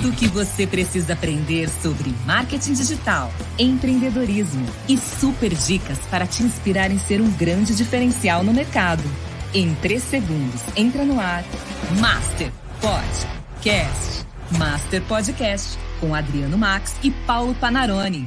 tudo o que você precisa aprender sobre marketing digital, empreendedorismo e super dicas para te inspirar em ser um grande diferencial no mercado. Em 3 segundos, entra no ar. Master Podcast. Master Podcast com Adriano Max e Paulo Panarone.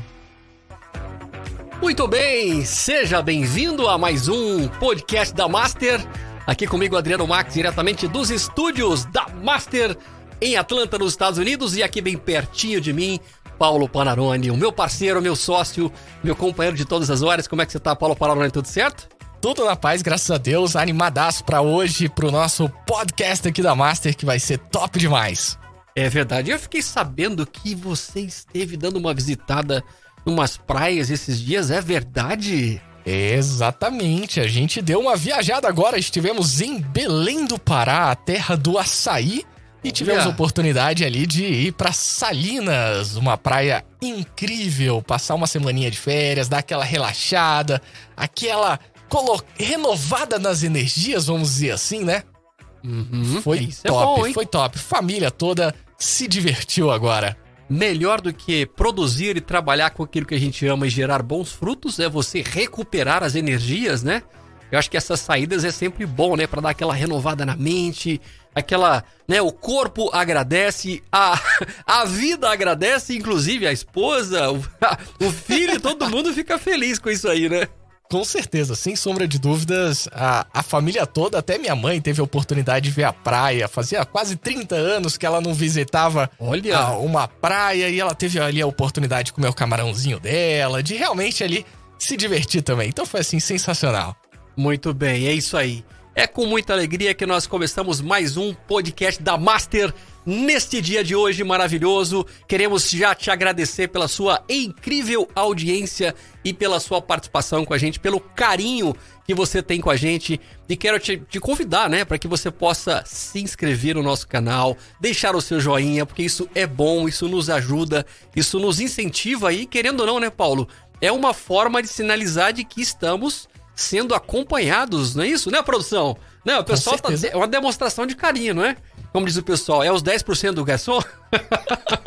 Muito bem, seja bem-vindo a mais um podcast da Master. Aqui comigo, Adriano Max, diretamente dos estúdios da Master em Atlanta, nos Estados Unidos, e aqui bem pertinho de mim, Paulo Panarone, o meu parceiro, meu sócio, meu companheiro de todas as horas. Como é que você tá, Paulo Panarone? Tudo certo? Tudo na paz, graças a Deus. Animadaço para hoje, pro nosso podcast aqui da Master, que vai ser top demais. É verdade. Eu fiquei sabendo que você esteve dando uma visitada numas praias esses dias, é verdade? Exatamente, a gente deu uma viajada agora, estivemos em Belém do Pará, a terra do açaí, e tivemos a oportunidade ali de ir para Salinas, uma praia incrível, passar uma semaninha de férias, dar aquela relaxada, aquela renovada nas energias, vamos dizer assim, né? Uhum, foi top, é bom, foi top. Família toda se divertiu agora. Melhor do que produzir e trabalhar com aquilo que a gente ama e gerar bons frutos é você recuperar as energias, né? Eu acho que essas saídas é sempre bom, né, para dar aquela renovada na mente, aquela, né, o corpo agradece, a, a vida agradece, inclusive a esposa, o, o filho, todo mundo fica feliz com isso aí, né? Com certeza, sem sombra de dúvidas, a, a família toda, até minha mãe teve a oportunidade de ver a praia. Fazia quase 30 anos que ela não visitava Olha. A, uma praia e ela teve ali a oportunidade de comer o camarãozinho dela, de realmente ali se divertir também. Então foi assim, sensacional. Muito bem, é isso aí. É com muita alegria que nós começamos mais um podcast da Master neste dia de hoje maravilhoso. Queremos já te agradecer pela sua incrível audiência e pela sua participação com a gente, pelo carinho que você tem com a gente. E quero te, te convidar, né, para que você possa se inscrever no nosso canal, deixar o seu joinha, porque isso é bom, isso nos ajuda, isso nos incentiva aí, querendo ou não, né, Paulo? É uma forma de sinalizar de que estamos sendo acompanhados, não é isso, né, produção? Não, o pessoal tá. É uma demonstração de carinho, não é? Como diz o pessoal, é os 10% do garçom?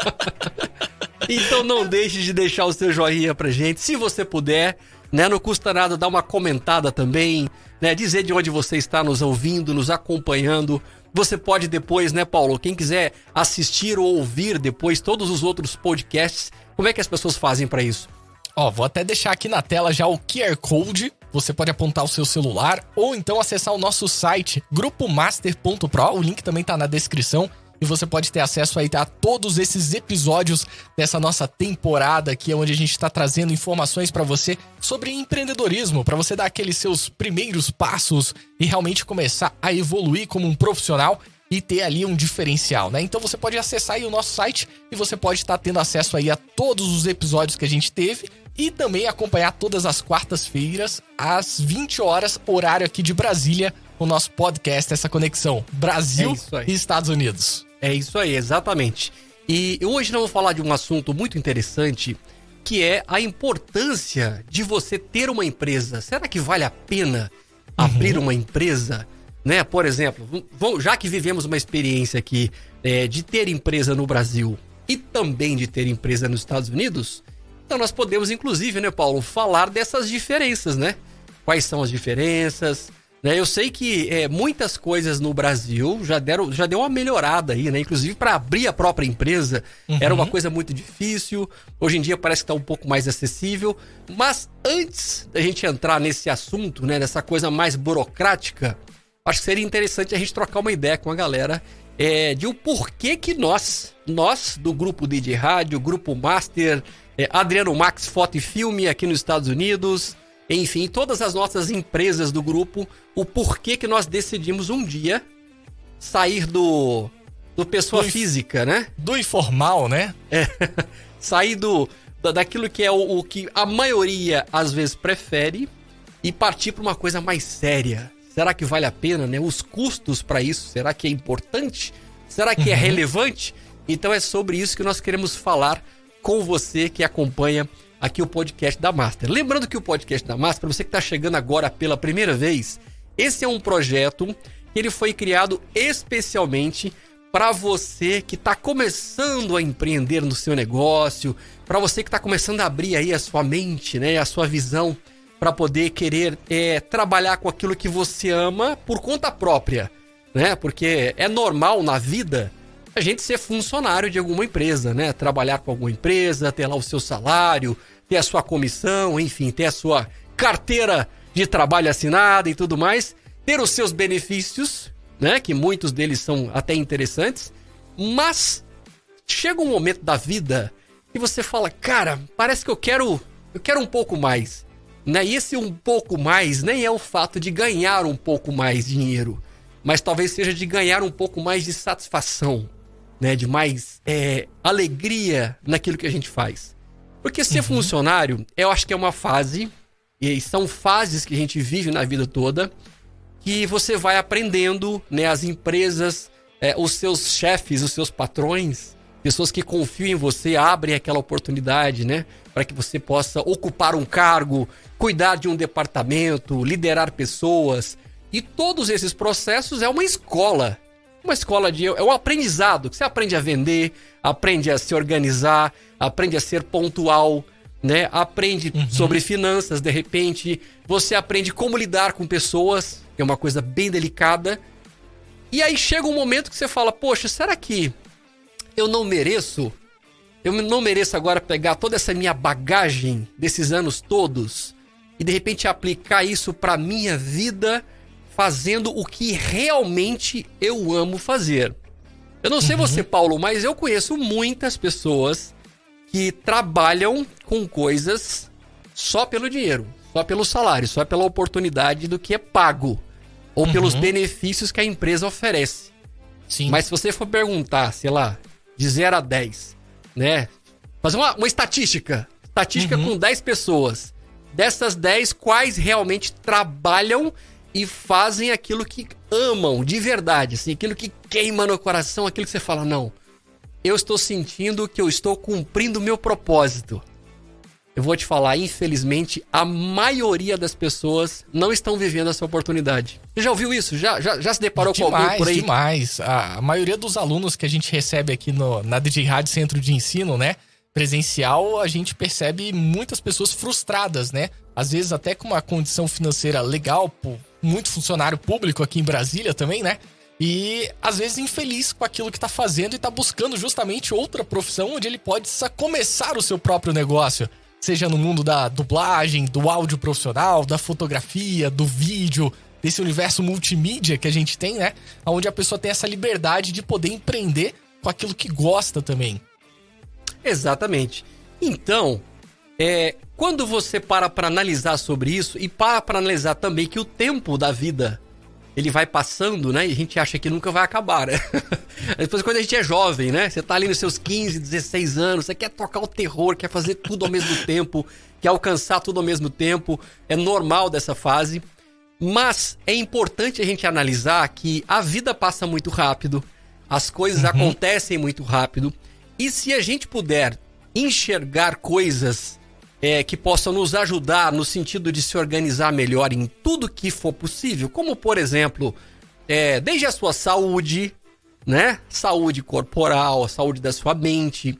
então não deixe de deixar o seu joinha pra gente, se você puder, né? Não custa nada dar uma comentada também, né? Dizer de onde você está nos ouvindo, nos acompanhando. Você pode depois, né, Paulo? Quem quiser assistir ou ouvir depois todos os outros podcasts, como é que as pessoas fazem para isso? Ó, vou até deixar aqui na tela já o QR Code. Você pode apontar o seu celular ou então acessar o nosso site grupomaster.pro. O link também tá na descrição e você pode ter acesso aí a todos esses episódios dessa nossa temporada aqui, onde a gente está trazendo informações para você sobre empreendedorismo, para você dar aqueles seus primeiros passos e realmente começar a evoluir como um profissional e ter ali um diferencial, né? Então você pode acessar aí o nosso site e você pode estar tendo acesso aí a todos os episódios que a gente teve e também acompanhar todas as quartas-feiras às 20 horas horário aqui de Brasília o nosso podcast essa conexão Brasil é e Estados Unidos. É isso aí, exatamente. E hoje nós vamos falar de um assunto muito interessante que é a importância de você ter uma empresa. Será que vale a pena abrir uhum. uma empresa? né? Por exemplo, já que vivemos uma experiência aqui é, de ter empresa no Brasil e também de ter empresa nos Estados Unidos, então nós podemos, inclusive, né, Paulo, falar dessas diferenças, né? Quais são as diferenças? Né? Eu sei que é, muitas coisas no Brasil já deram, já deu uma melhorada aí, né? Inclusive para abrir a própria empresa uhum. era uma coisa muito difícil. Hoje em dia parece que está um pouco mais acessível. Mas antes da gente entrar nesse assunto, né, dessa coisa mais burocrática, acho que seria interessante a gente trocar uma ideia com a galera é, de o porquê que nós, nós do grupo DJ Rádio, grupo Master, é, Adriano Max Foto e Filme aqui nos Estados Unidos, enfim, todas as nossas empresas do grupo, o porquê que nós decidimos um dia sair do do pessoa do física, né? Do informal, né? É, sair do daquilo que é o, o que a maioria às vezes prefere e partir para uma coisa mais séria, Será que vale a pena, né? Os custos para isso, será que é importante? Será que é uhum. relevante? Então é sobre isso que nós queremos falar com você que acompanha aqui o podcast da Master. Lembrando que o podcast da Master, para você que está chegando agora pela primeira vez, esse é um projeto que ele foi criado especialmente para você que está começando a empreender no seu negócio, para você que está começando a abrir aí a sua mente, né, a sua visão para poder querer é, trabalhar com aquilo que você ama por conta própria, né? Porque é normal na vida a gente ser funcionário de alguma empresa, né? Trabalhar com alguma empresa, ter lá o seu salário, ter a sua comissão, enfim, ter a sua carteira de trabalho assinada e tudo mais, ter os seus benefícios, né? Que muitos deles são até interessantes, mas chega um momento da vida que você fala, cara, parece que eu quero, eu quero um pouco mais. Né? E esse um pouco mais nem é o fato de ganhar um pouco mais dinheiro, mas talvez seja de ganhar um pouco mais de satisfação, né? De mais é, alegria naquilo que a gente faz. Porque ser uhum. funcionário, eu acho que é uma fase, e são fases que a gente vive na vida toda, que você vai aprendendo, né? As empresas, é, os seus chefes, os seus patrões, pessoas que confiam em você, abrem aquela oportunidade, né? Para que você possa ocupar um cargo, cuidar de um departamento, liderar pessoas. E todos esses processos é uma escola. Uma escola de. É um aprendizado que você aprende a vender, aprende a se organizar, aprende a ser pontual, né? Aprende uhum. sobre finanças, de repente. Você aprende como lidar com pessoas, que é uma coisa bem delicada. E aí chega um momento que você fala: Poxa, será que eu não mereço? Eu não mereço agora pegar toda essa minha bagagem desses anos todos e de repente aplicar isso para minha vida fazendo o que realmente eu amo fazer. Eu não sei uhum. você, Paulo, mas eu conheço muitas pessoas que trabalham com coisas só pelo dinheiro, só pelo salário, só pela oportunidade do que é pago ou uhum. pelos benefícios que a empresa oferece. Sim. Mas se você for perguntar, sei lá, de 0 a 10, né? Fazer uma, uma estatística, estatística uhum. com 10 pessoas dessas 10, quais realmente trabalham e fazem aquilo que amam de verdade, assim, aquilo que queima no coração, aquilo que você fala, não, eu estou sentindo que eu estou cumprindo o meu propósito. Eu vou te falar, infelizmente, a maioria das pessoas não estão vivendo essa oportunidade. Você já ouviu isso? Já, já, já se deparou demais, com alguém por aí? Demais, a, maioria dos alunos que a gente recebe aqui no, na DJ Rádio Centro de Ensino, né? presencial, a gente percebe muitas pessoas frustradas, né? Às vezes até com uma condição financeira legal, muito funcionário público aqui em Brasília também, né? E às vezes infeliz com aquilo que tá fazendo e tá buscando justamente outra profissão onde ele pode começar o seu próprio negócio. Seja no mundo da dublagem, do áudio profissional, da fotografia, do vídeo, desse universo multimídia que a gente tem, né? Onde a pessoa tem essa liberdade de poder empreender com aquilo que gosta também. Exatamente. Então, é, quando você para para analisar sobre isso e para para analisar também que o tempo da vida ele vai passando, né? E a gente acha que nunca vai acabar, né? Depois quando a gente é jovem, né? Você tá ali nos seus 15, 16 anos, você quer tocar o terror, quer fazer tudo ao mesmo tempo, quer alcançar tudo ao mesmo tempo, é normal dessa fase. Mas é importante a gente analisar que a vida passa muito rápido, as coisas uhum. acontecem muito rápido e se a gente puder enxergar coisas é, que possam nos ajudar no sentido de se organizar melhor em tudo que for possível, como por exemplo, é, desde a sua saúde, né? Saúde corporal, saúde da sua mente.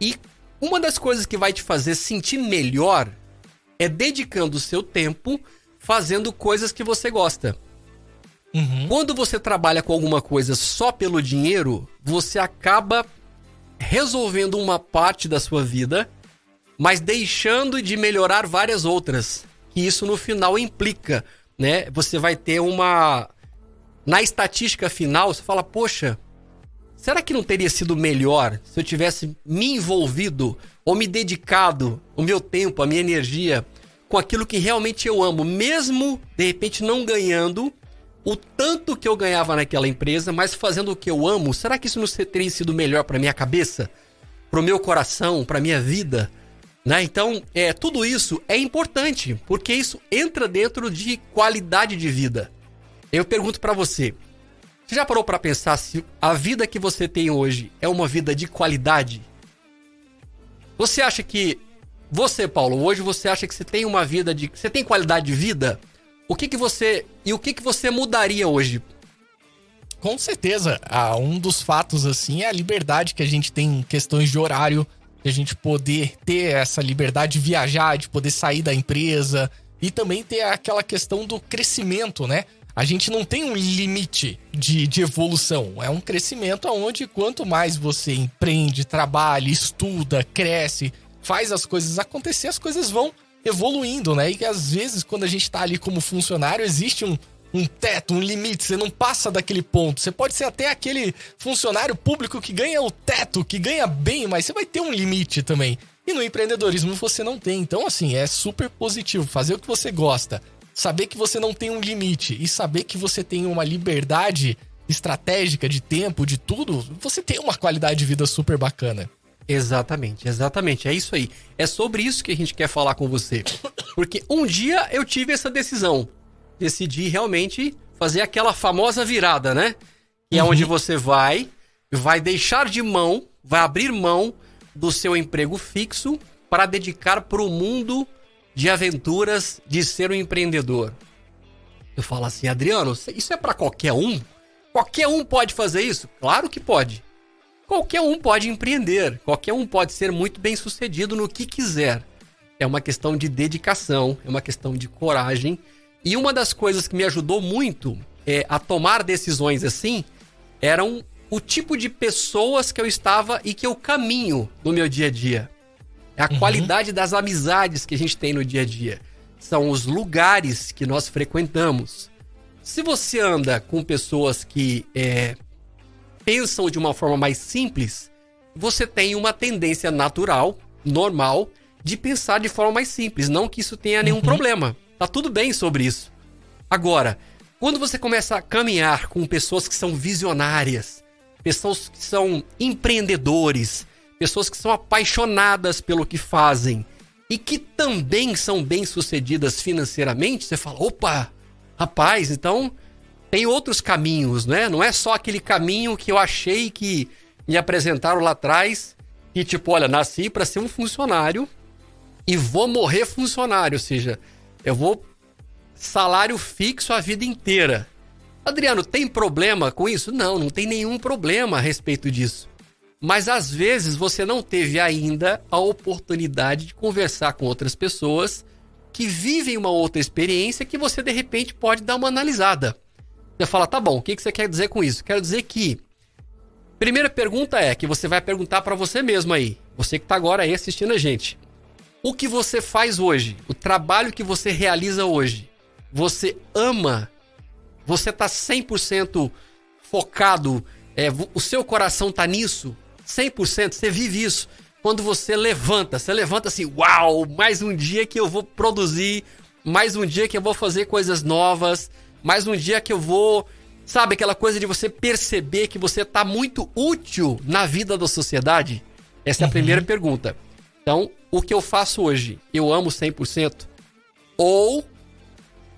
E uma das coisas que vai te fazer sentir melhor é dedicando o seu tempo fazendo coisas que você gosta. Uhum. Quando você trabalha com alguma coisa só pelo dinheiro, você acaba resolvendo uma parte da sua vida, mas deixando de melhorar várias outras. Que isso no final implica, né? Você vai ter uma na estatística final, você fala, poxa, será que não teria sido melhor se eu tivesse me envolvido ou me dedicado o meu tempo, a minha energia com aquilo que realmente eu amo, mesmo de repente não ganhando o tanto que eu ganhava naquela empresa, mas fazendo o que eu amo, será que isso não teria sido melhor para minha cabeça, para o meu coração, para minha vida? Né? Então, é, tudo isso é importante, porque isso entra dentro de qualidade de vida. Eu pergunto para você, você já parou para pensar se a vida que você tem hoje é uma vida de qualidade? Você acha que você, Paulo, hoje você acha que você tem uma vida de, você tem qualidade de vida? O que que você e o que que você mudaria hoje? Com certeza. Ah, um dos fatos, assim, é a liberdade que a gente tem em questões de horário, de a gente poder ter essa liberdade de viajar, de poder sair da empresa e também ter aquela questão do crescimento, né? A gente não tem um limite de, de evolução. É um crescimento onde quanto mais você empreende, trabalha, estuda, cresce, faz as coisas acontecer, as coisas vão evoluindo, né? E às vezes, quando a gente tá ali como funcionário, existe um, um teto, um limite, você não passa daquele ponto. Você pode ser até aquele funcionário público que ganha o teto, que ganha bem, mas você vai ter um limite também. E no empreendedorismo você não tem. Então, assim, é super positivo. Fazer o que você gosta, saber que você não tem um limite e saber que você tem uma liberdade estratégica de tempo, de tudo, você tem uma qualidade de vida super bacana. Exatamente, exatamente. É isso aí. É sobre isso que a gente quer falar com você. Porque um dia eu tive essa decisão. Decidi realmente fazer aquela famosa virada, né? Que é onde uhum. você vai, vai deixar de mão, vai abrir mão do seu emprego fixo para dedicar para o mundo de aventuras de ser um empreendedor. Eu falo assim, Adriano, isso é para qualquer um? Qualquer um pode fazer isso? Claro que pode. Qualquer um pode empreender, qualquer um pode ser muito bem sucedido no que quiser. É uma questão de dedicação, é uma questão de coragem. E uma das coisas que me ajudou muito é, a tomar decisões assim eram o tipo de pessoas que eu estava e que eu caminho no meu dia a dia. É a uhum. qualidade das amizades que a gente tem no dia a dia. São os lugares que nós frequentamos. Se você anda com pessoas que é, pensam de uma forma mais simples, você tem uma tendência natural, normal, de pensar de forma mais simples. Não que isso tenha nenhum uhum. problema. Tá tudo bem sobre isso. Agora, quando você começa a caminhar com pessoas que são visionárias, pessoas que são empreendedores, pessoas que são apaixonadas pelo que fazem e que também são bem-sucedidas financeiramente, você fala: opa, rapaz, então tem outros caminhos, né? Não é só aquele caminho que eu achei que me apresentaram lá atrás e tipo, olha, nasci para ser um funcionário e vou morrer funcionário, ou seja, eu vou salário fixo a vida inteira. Adriano, tem problema com isso? Não, não tem nenhum problema a respeito disso. Mas às vezes você não teve ainda a oportunidade de conversar com outras pessoas que vivem uma outra experiência que você de repente pode dar uma analisada. Você fala, tá bom, o que você quer dizer com isso? Quero dizer que. Primeira pergunta é que você vai perguntar para você mesmo aí, você que tá agora aí assistindo a gente. O que você faz hoje, o trabalho que você realiza hoje, você ama? Você tá 100% focado? É, o seu coração tá nisso? 100%, você vive isso. Quando você levanta, você levanta assim, uau, mais um dia que eu vou produzir, mais um dia que eu vou fazer coisas novas, mais um dia que eu vou, sabe, aquela coisa de você perceber que você tá muito útil na vida da sociedade. Essa é a uhum. primeira pergunta. Então, o que eu faço hoje, eu amo 100%? Ou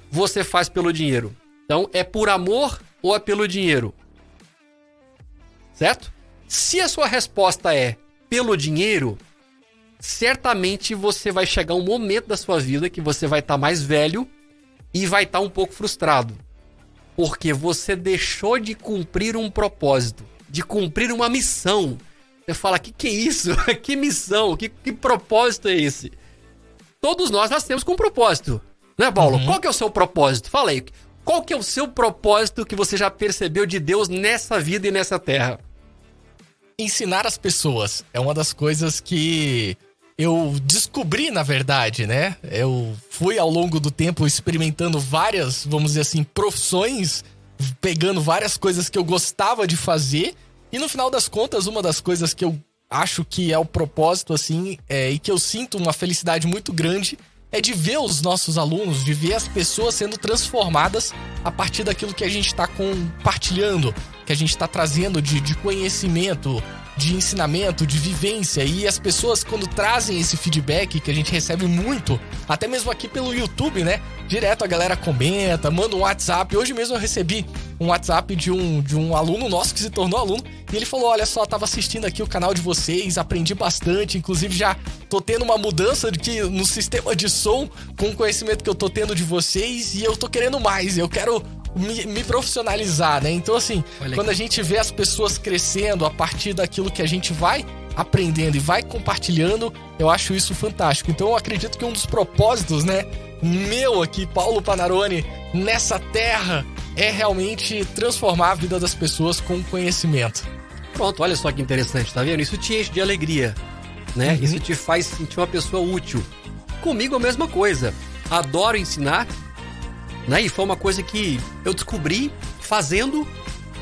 você faz pelo dinheiro? Então, é por amor ou é pelo dinheiro? Certo? Se a sua resposta é pelo dinheiro, certamente você vai chegar um momento da sua vida que você vai estar tá mais velho e vai estar tá um pouco frustrado. Porque você deixou de cumprir um propósito, de cumprir uma missão. Você fala, que que é isso? que missão? Que, que propósito é esse? Todos nós nascemos com um propósito. Né, Paulo? Uhum. Qual que é o seu propósito? Fala aí. Qual que é o seu propósito que você já percebeu de Deus nessa vida e nessa terra? ensinar as pessoas é uma das coisas que eu descobri, na verdade, né? Eu fui ao longo do tempo experimentando várias, vamos dizer assim, profissões, pegando várias coisas que eu gostava de fazer, e no final das contas, uma das coisas que eu acho que é o propósito, assim, é, e que eu sinto uma felicidade muito grande é de ver os nossos alunos, de ver as pessoas sendo transformadas a partir daquilo que a gente está compartilhando, que a gente está trazendo de, de conhecimento, de ensinamento, de vivência. E as pessoas, quando trazem esse feedback, que a gente recebe muito, até mesmo aqui pelo YouTube, né? Direto a galera comenta, manda um WhatsApp. Hoje mesmo eu recebi um WhatsApp de um, de um aluno nosso que se tornou aluno. E ele falou: Olha só, tava assistindo aqui o canal de vocês, aprendi bastante. Inclusive, já tô tendo uma mudança de que no sistema de som com o conhecimento que eu tô tendo de vocês. E eu tô querendo mais. Eu quero me, me profissionalizar, né? Então, assim, Olha quando aqui. a gente vê as pessoas crescendo a partir daquilo que a gente vai aprendendo e vai compartilhando, eu acho isso fantástico. Então, eu acredito que um dos propósitos, né, meu aqui, Paulo Panarone, nessa terra, é realmente transformar a vida das pessoas com conhecimento. Pronto, olha só que interessante, tá vendo? Isso te enche de alegria, né? Uhum. Isso te faz sentir uma pessoa útil. Comigo a mesma coisa. Adoro ensinar, né? E foi uma coisa que eu descobri fazendo.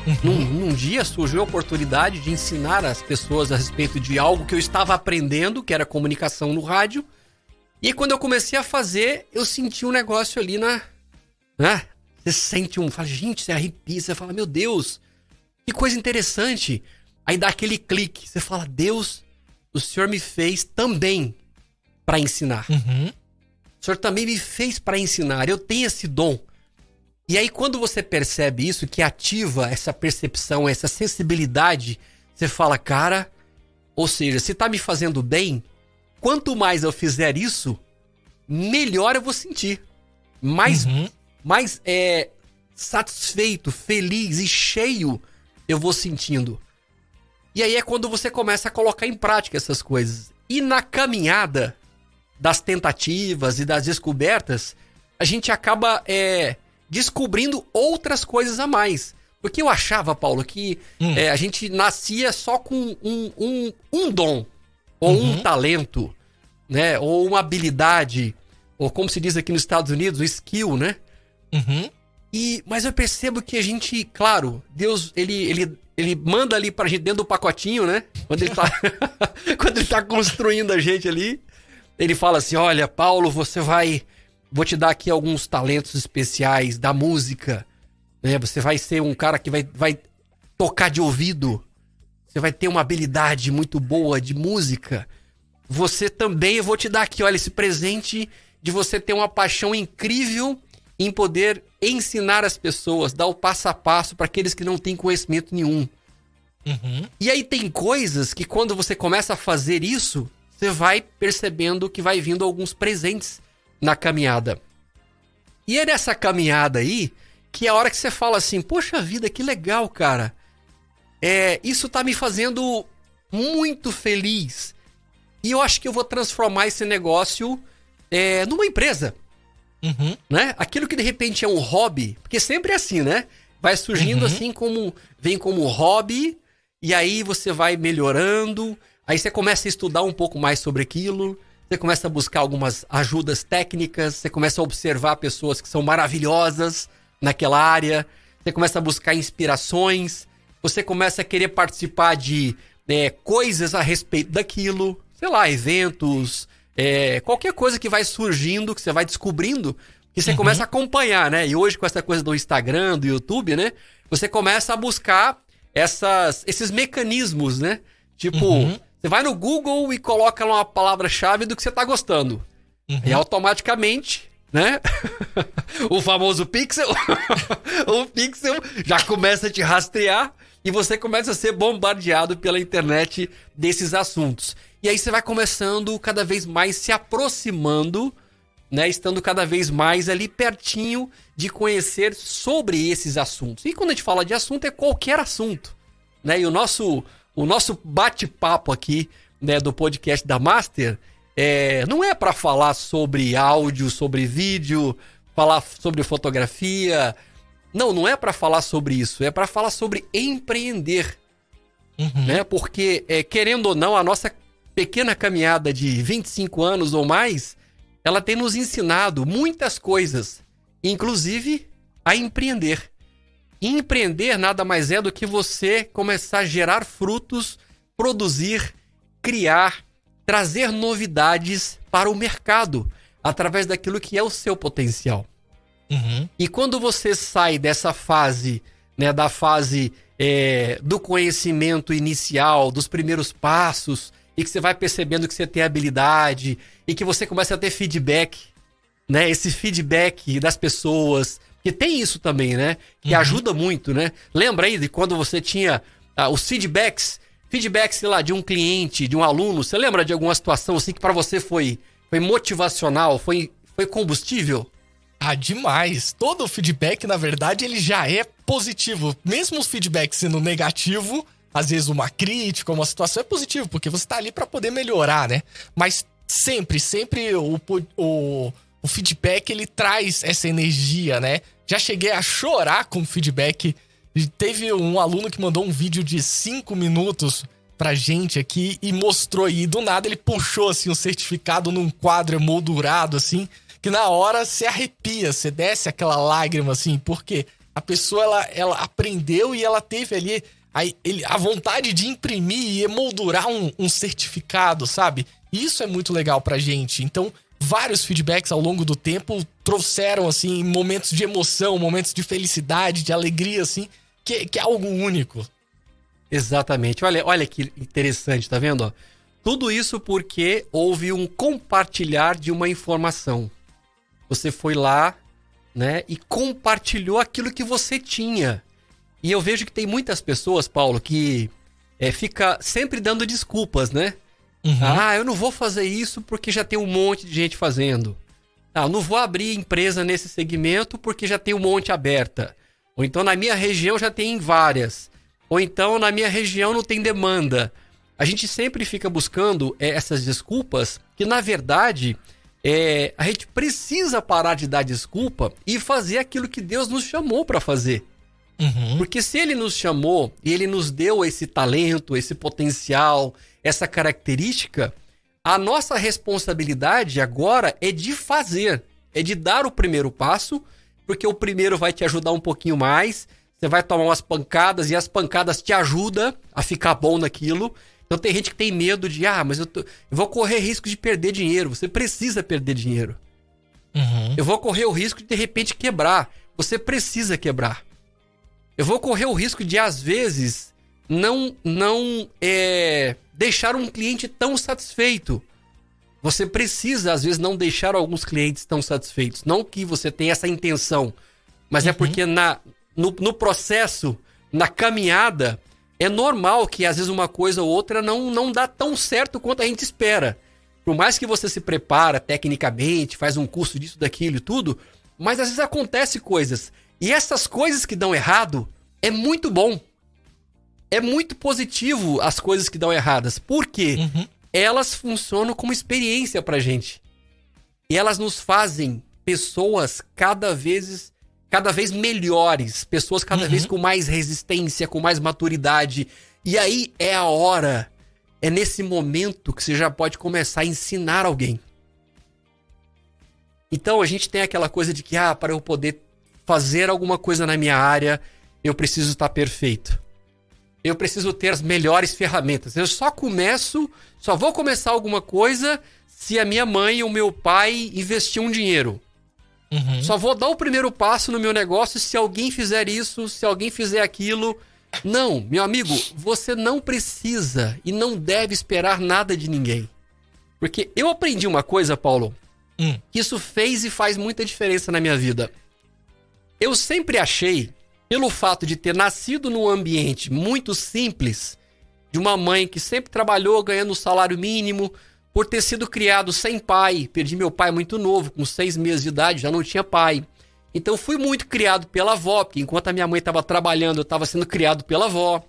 Uhum. Num, num, dia surgiu a oportunidade de ensinar as pessoas a respeito de algo que eu estava aprendendo, que era comunicação no rádio. E quando eu comecei a fazer, eu senti um negócio ali na. Né? Você sente um. Fala, gente, você arrepia, você fala, meu Deus, que coisa interessante. Aí dá aquele clique, você fala, Deus, o Senhor me fez também para ensinar. Uhum. O Senhor também me fez para ensinar. Eu tenho esse dom. E aí, quando você percebe isso, que ativa essa percepção, essa sensibilidade, você fala, cara, ou seja, se tá me fazendo bem, quanto mais eu fizer isso, melhor eu vou sentir. Mais, uhum. mais é, satisfeito, feliz e cheio eu vou sentindo. E aí é quando você começa a colocar em prática essas coisas. E na caminhada, das tentativas e das descobertas, a gente acaba é, descobrindo outras coisas a mais. Porque eu achava, Paulo, que hum. é, a gente nascia só com um, um, um dom, ou uhum. um talento, né? Ou uma habilidade, ou como se diz aqui nos Estados Unidos, o skill, né? Uhum. E, mas eu percebo que a gente, claro, Deus, ele, ele, ele manda ali pra gente dentro do pacotinho, né? Quando ele tá, quando ele tá construindo a gente ali. Ele fala assim: Olha, Paulo, você vai. Vou te dar aqui alguns talentos especiais da música. Né? Você vai ser um cara que vai, vai tocar de ouvido. Você vai ter uma habilidade muito boa de música. Você também, eu vou te dar aqui, olha, esse presente de você ter uma paixão incrível em poder ensinar as pessoas, dar o passo a passo para aqueles que não têm conhecimento nenhum. Uhum. E aí tem coisas que quando você começa a fazer isso, você vai percebendo que vai vindo alguns presentes na caminhada. E é nessa caminhada aí que é a hora que você fala assim: Poxa vida, que legal, cara. É, isso tá me fazendo muito feliz. E eu acho que eu vou transformar esse negócio é, numa empresa. Uhum. Né? Aquilo que de repente é um hobby, porque sempre é assim, né? Vai surgindo uhum. assim como. Vem como hobby, e aí você vai melhorando, Aí você começa a estudar um pouco mais sobre aquilo, você começa a buscar algumas ajudas técnicas, você começa a observar pessoas que são maravilhosas naquela área, você começa a buscar inspirações, você começa a querer participar de é, coisas a respeito daquilo, sei lá, eventos, é, qualquer coisa que vai surgindo, que você vai descobrindo, que você uhum. começa a acompanhar, né? E hoje com essa coisa do Instagram, do YouTube, né? Você começa a buscar essas, esses mecanismos, né? Tipo, uhum. Você vai no Google e coloca lá uma palavra-chave do que você tá gostando. Uhum. E automaticamente, né? o famoso pixel, o pixel já começa a te rastrear e você começa a ser bombardeado pela internet desses assuntos. E aí você vai começando cada vez mais se aproximando, né, estando cada vez mais ali pertinho de conhecer sobre esses assuntos. E quando a gente fala de assunto é qualquer assunto, né? E o nosso o nosso bate-papo aqui, né, do podcast da Master, é, não é para falar sobre áudio, sobre vídeo, falar sobre fotografia. Não, não é para falar sobre isso. É para falar sobre empreender. Uhum. Né? Porque, é, querendo ou não, a nossa pequena caminhada de 25 anos ou mais, ela tem nos ensinado muitas coisas, inclusive a empreender. Empreender nada mais é do que você começar a gerar frutos, produzir, criar, trazer novidades para o mercado através daquilo que é o seu potencial. Uhum. E quando você sai dessa fase, né, da fase é, do conhecimento inicial, dos primeiros passos, e que você vai percebendo que você tem habilidade, e que você começa a ter feedback, né, esse feedback das pessoas, que tem isso também, né? Que uhum. ajuda muito, né? Lembra aí de quando você tinha ah, os feedbacks, feedbacks, sei lá, de um cliente, de um aluno. Você lembra de alguma situação assim que para você foi, foi motivacional, foi, foi combustível? Ah, demais. Todo o feedback, na verdade, ele já é positivo. Mesmo os feedbacks sendo negativo, às vezes uma crítica, uma situação é positivo, porque você tá ali para poder melhorar, né? Mas sempre, sempre o, o, o feedback ele traz essa energia, né? Já cheguei a chorar com o feedback. Teve um aluno que mandou um vídeo de 5 minutos pra gente aqui e mostrou aí. Do nada ele puxou assim um certificado num quadro emoldurado assim, que na hora se arrepia, você desce aquela lágrima assim, porque a pessoa ela, ela aprendeu e ela teve ali a, ele, a vontade de imprimir e emoldurar um, um certificado, sabe? Isso é muito legal pra gente. Então, vários feedbacks ao longo do tempo trouxeram, assim, momentos de emoção, momentos de felicidade, de alegria, assim, que, que é algo único. Exatamente. Olha, olha que interessante, tá vendo? Tudo isso porque houve um compartilhar de uma informação. Você foi lá, né, e compartilhou aquilo que você tinha. E eu vejo que tem muitas pessoas, Paulo, que é, fica sempre dando desculpas, né? Uhum. Ah, eu não vou fazer isso porque já tem um monte de gente fazendo. Ah, eu não vou abrir empresa nesse segmento porque já tem um monte aberta. Ou então na minha região já tem várias. Ou então na minha região não tem demanda. A gente sempre fica buscando é, essas desculpas que, na verdade, é, a gente precisa parar de dar desculpa e fazer aquilo que Deus nos chamou para fazer. Uhum. Porque se ele nos chamou e ele nos deu esse talento, esse potencial, essa característica, a nossa responsabilidade agora é de fazer, é de dar o primeiro passo, porque o primeiro vai te ajudar um pouquinho mais, você vai tomar umas pancadas e as pancadas te ajudam a ficar bom naquilo. Então tem gente que tem medo de, ah, mas eu, tô, eu vou correr risco de perder dinheiro. Você precisa perder dinheiro. Uhum. Eu vou correr o risco de de repente quebrar. Você precisa quebrar. Eu vou correr o risco de, às vezes, não, não é, deixar um cliente tão satisfeito. Você precisa, às vezes, não deixar alguns clientes tão satisfeitos. Não que você tenha essa intenção, mas é uhum. é porque na, no, no processo, na caminhada, é normal que às vezes uma coisa ou outra não, não dá tão certo quanto a gente espera. Por mais que você se prepara tecnicamente, faz um curso disso, daquilo e tudo, mas às vezes acontece coisas. E essas coisas que dão errado é muito bom. É muito positivo as coisas que dão erradas. Por quê? Uhum. Elas funcionam como experiência pra gente. E elas nos fazem pessoas cada vez cada vez melhores, pessoas cada uhum. vez com mais resistência, com mais maturidade. E aí é a hora, é nesse momento que você já pode começar a ensinar alguém. Então a gente tem aquela coisa de que, ah, para eu poder fazer alguma coisa na minha área, eu preciso estar perfeito. Eu preciso ter as melhores ferramentas. Eu só começo, só vou começar alguma coisa se a minha mãe ou meu pai investir um dinheiro. Uhum. Só vou dar o primeiro passo no meu negócio se alguém fizer isso, se alguém fizer aquilo. Não, meu amigo, você não precisa e não deve esperar nada de ninguém. Porque eu aprendi uma coisa, Paulo, hum. que isso fez e faz muita diferença na minha vida. Eu sempre achei, pelo fato de ter nascido num ambiente muito simples, de uma mãe que sempre trabalhou ganhando o salário mínimo, por ter sido criado sem pai. Perdi meu pai muito novo, com seis meses de idade, já não tinha pai. Então fui muito criado pela avó, porque enquanto a minha mãe estava trabalhando, eu estava sendo criado pela avó.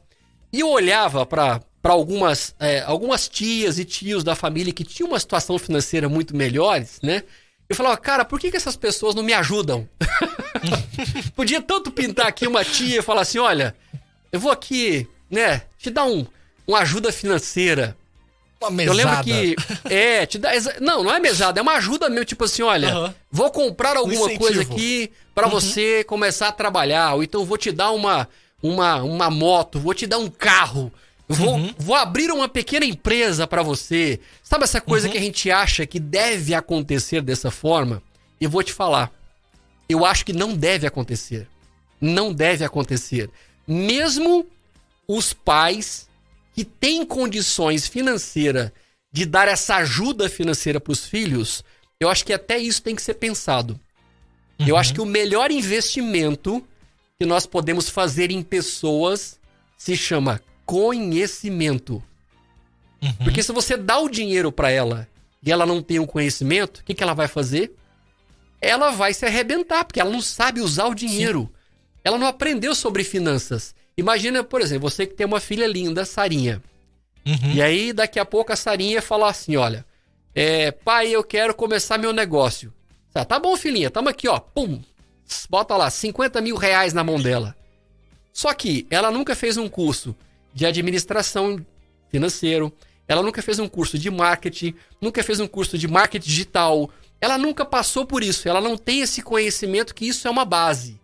E eu olhava para algumas, é, algumas tias e tios da família que tinham uma situação financeira muito melhores, né? Eu falava, cara, por que, que essas pessoas não me ajudam? Podia tanto pintar aqui uma tia e falar assim: olha, eu vou aqui, né, te dar um, uma ajuda financeira. Uma mesada. Eu lembro que. É, te dá. Não, não é mesada, é uma ajuda meu, tipo assim, olha, uhum. vou comprar alguma um coisa aqui para uhum. você começar a trabalhar. Ou então vou te dar uma, uma, uma moto, vou te dar um carro. Vou, uhum. vou abrir uma pequena empresa para você. Sabe essa coisa uhum. que a gente acha que deve acontecer dessa forma? Eu vou te falar. Eu acho que não deve acontecer. Não deve acontecer. Mesmo os pais que tem condições financeiras de dar essa ajuda financeira para os filhos, eu acho que até isso tem que ser pensado. Uhum. Eu acho que o melhor investimento que nós podemos fazer em pessoas se chama conhecimento. Uhum. Porque se você dá o dinheiro para ela e ela não tem o um conhecimento, o que, que ela vai fazer? Ela vai se arrebentar, porque ela não sabe usar o dinheiro. Sim. Ela não aprendeu sobre finanças. Imagina, por exemplo, você que tem uma filha linda, Sarinha. Uhum. E aí, daqui a pouco, a Sarinha falar assim: olha, é, pai, eu quero começar meu negócio. Ah, tá bom, filhinha, tamo aqui, ó. Pum! Bota lá, 50 mil reais na mão dela. Só que ela nunca fez um curso de administração financeiro, ela nunca fez um curso de marketing, nunca fez um curso de marketing digital, ela nunca passou por isso, ela não tem esse conhecimento que isso é uma base.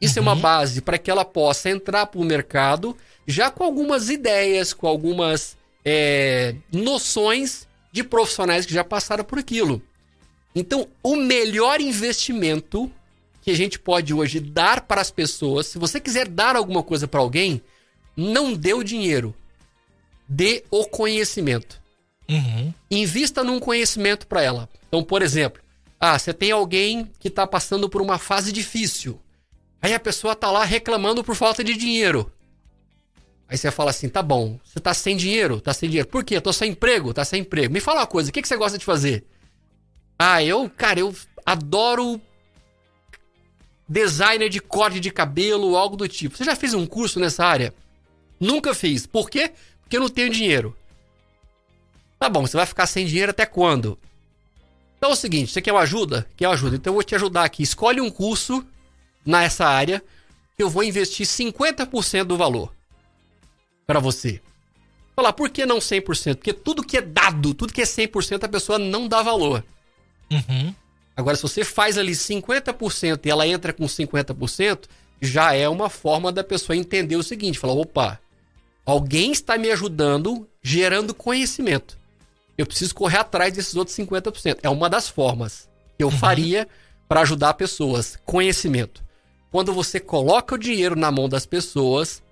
Isso uhum. é uma uhum. base para que ela possa entrar para o mercado já com algumas ideias, com algumas é, noções de profissionais que já passaram por aquilo. Então, o melhor investimento que a gente pode hoje dar para as pessoas, se você quiser dar alguma coisa para alguém, não dê o dinheiro, dê o conhecimento. Uhum. Invista num conhecimento para ela. Então, por exemplo, ah, você tem alguém que está passando por uma fase difícil. Aí a pessoa tá lá reclamando por falta de dinheiro. Aí você fala assim: tá bom, você tá sem dinheiro? Tá sem dinheiro. Por quê? Eu tô sem emprego? Tá sem emprego. Me fala uma coisa: o que, que você gosta de fazer? Ah, eu, cara, eu adoro designer de corte de cabelo, algo do tipo. Você já fez um curso nessa área? Nunca fiz. Por quê? Porque eu não tenho dinheiro. Tá bom, você vai ficar sem dinheiro até quando? Então é o seguinte, você quer uma ajuda? Quer uma ajuda? Então eu vou te ajudar aqui. Escolhe um curso nessa área que eu vou investir 50% do valor para você. Falar, por que não 100%? Porque tudo que é dado, tudo que é 100%, a pessoa não dá valor. Uhum. Agora, se você faz ali 50% e ela entra com 50%, já é uma forma da pessoa entender o seguinte: falar, opa, alguém está me ajudando gerando conhecimento. Eu preciso correr atrás desses outros 50%. É uma das formas que eu uhum. faria para ajudar pessoas. Conhecimento. Quando você coloca o dinheiro na mão das pessoas,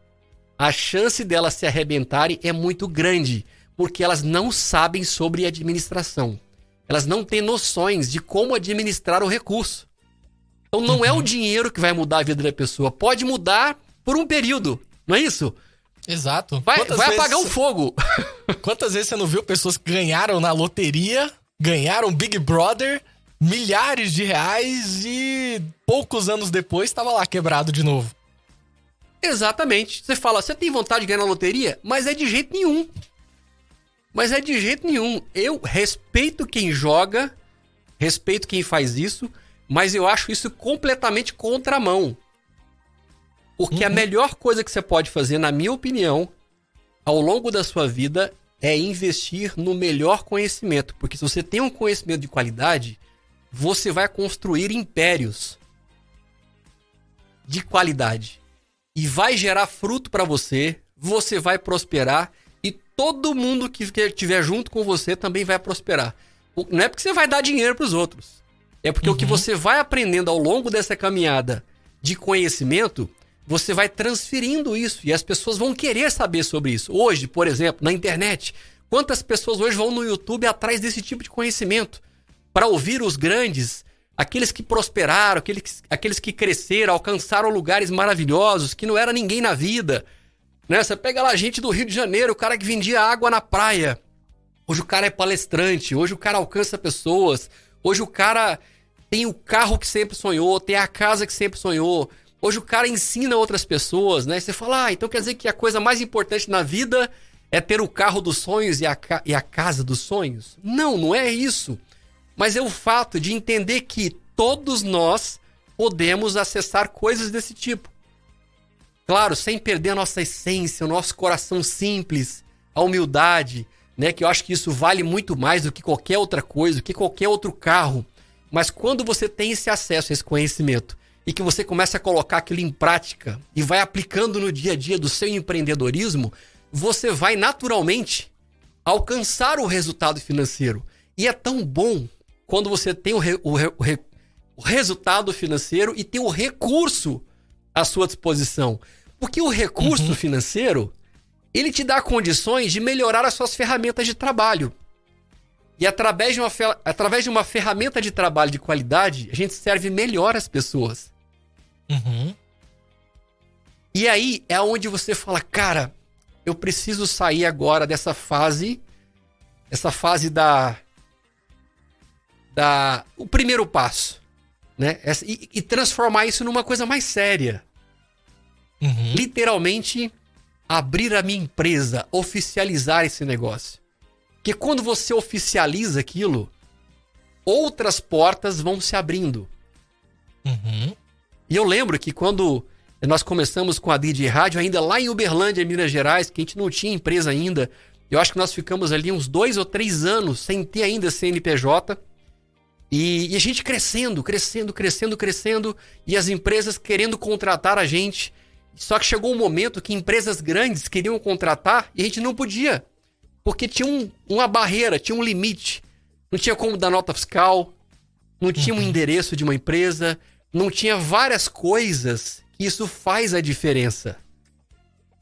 a chance delas se arrebentarem é muito grande, porque elas não sabem sobre administração. Elas não têm noções de como administrar o recurso. Então não uhum. é o uhum. dinheiro que vai mudar a vida da pessoa. Pode mudar por um período, não é isso? Exato. Vai, vai vezes... apagar um fogo. Quantas vezes você não viu pessoas que ganharam na loteria, ganharam Big Brother, milhares de reais e poucos anos depois estava lá quebrado de novo? Exatamente. Você fala, você tem vontade de ganhar na loteria? Mas é de jeito nenhum. Mas é de jeito nenhum. Eu respeito quem joga, respeito quem faz isso, mas eu acho isso completamente contramão. Porque uhum. a melhor coisa que você pode fazer, na minha opinião, ao longo da sua vida, é investir no melhor conhecimento. Porque se você tem um conhecimento de qualidade, você vai construir impérios de qualidade. E vai gerar fruto para você, você vai prosperar todo mundo que estiver junto com você também vai prosperar. Não é porque você vai dar dinheiro para os outros. É porque uhum. o que uhum. você vai aprendendo ao longo dessa caminhada de conhecimento, você vai transferindo isso e as pessoas vão querer saber sobre isso. Hoje, por exemplo, na internet, quantas pessoas hoje vão no YouTube atrás desse tipo de conhecimento para ouvir os grandes, aqueles que prosperaram, aqueles, aqueles que cresceram, alcançaram lugares maravilhosos, que não era ninguém na vida, né? Você pega lá gente do Rio de Janeiro, o cara que vendia água na praia. Hoje o cara é palestrante, hoje o cara alcança pessoas, hoje o cara tem o carro que sempre sonhou, tem a casa que sempre sonhou. Hoje o cara ensina outras pessoas, né? Você fala, ah, então quer dizer que a coisa mais importante na vida é ter o carro dos sonhos e a, e a casa dos sonhos? Não, não é isso. Mas é o fato de entender que todos nós podemos acessar coisas desse tipo. Claro, sem perder a nossa essência, o nosso coração simples, a humildade, né? Que eu acho que isso vale muito mais do que qualquer outra coisa, do que qualquer outro carro. Mas quando você tem esse acesso esse conhecimento e que você começa a colocar aquilo em prática e vai aplicando no dia a dia do seu empreendedorismo, você vai naturalmente alcançar o resultado financeiro. E é tão bom quando você tem o, re, o, re, o, re, o resultado financeiro e tem o recurso à sua disposição. Porque o recurso uhum. financeiro, ele te dá condições de melhorar as suas ferramentas de trabalho. E através de, uma, através de uma ferramenta de trabalho de qualidade, a gente serve melhor as pessoas. Uhum. E aí é onde você fala, cara, eu preciso sair agora dessa fase, essa fase da, da, o primeiro passo, né? E, e transformar isso numa coisa mais séria. Uhum. Literalmente abrir a minha empresa, oficializar esse negócio. Que quando você oficializa aquilo, outras portas vão se abrindo. Uhum. E eu lembro que quando nós começamos com a DJ Rádio, ainda lá em Uberlândia, Minas Gerais, que a gente não tinha empresa ainda, eu acho que nós ficamos ali uns dois ou três anos sem ter ainda CNPJ. E, e, a gente crescendo, crescendo, crescendo, crescendo, e as empresas querendo contratar a gente. Só que chegou um momento que empresas grandes queriam contratar e a gente não podia. Porque tinha um, uma barreira, tinha um limite. Não tinha como dar nota fiscal, não tinha um uhum. endereço de uma empresa, não tinha várias coisas que isso faz a diferença.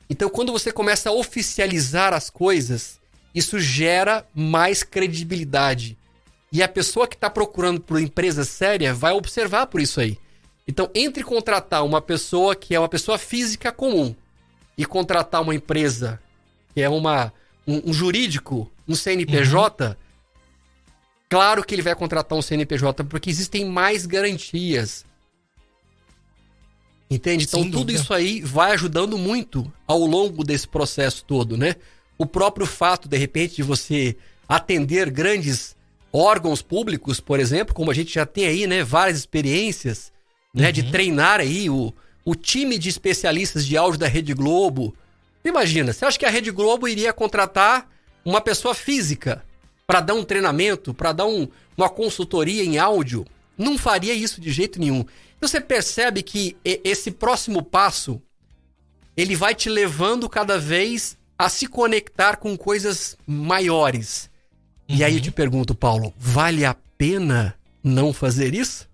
Então, quando você começa a oficializar as coisas, isso gera mais credibilidade. E a pessoa que está procurando por empresa séria vai observar por isso aí. Então, entre contratar uma pessoa que é uma pessoa física comum e contratar uma empresa que é uma, um, um jurídico, um CNPJ, uhum. claro que ele vai contratar um CNPJ porque existem mais garantias. Entende? Então, tudo isso aí vai ajudando muito ao longo desse processo todo, né? O próprio fato, de repente, de você atender grandes órgãos públicos, por exemplo, como a gente já tem aí, né, várias experiências, né, uhum. de treinar aí o, o time de especialistas de áudio da Rede Globo. Imagina, você acha que a Rede Globo iria contratar uma pessoa física para dar um treinamento, para dar um, uma consultoria em áudio? Não faria isso de jeito nenhum. Você percebe que esse próximo passo ele vai te levando cada vez a se conectar com coisas maiores. Uhum. E aí eu te uhum. pergunto, Paulo, vale a pena não fazer isso?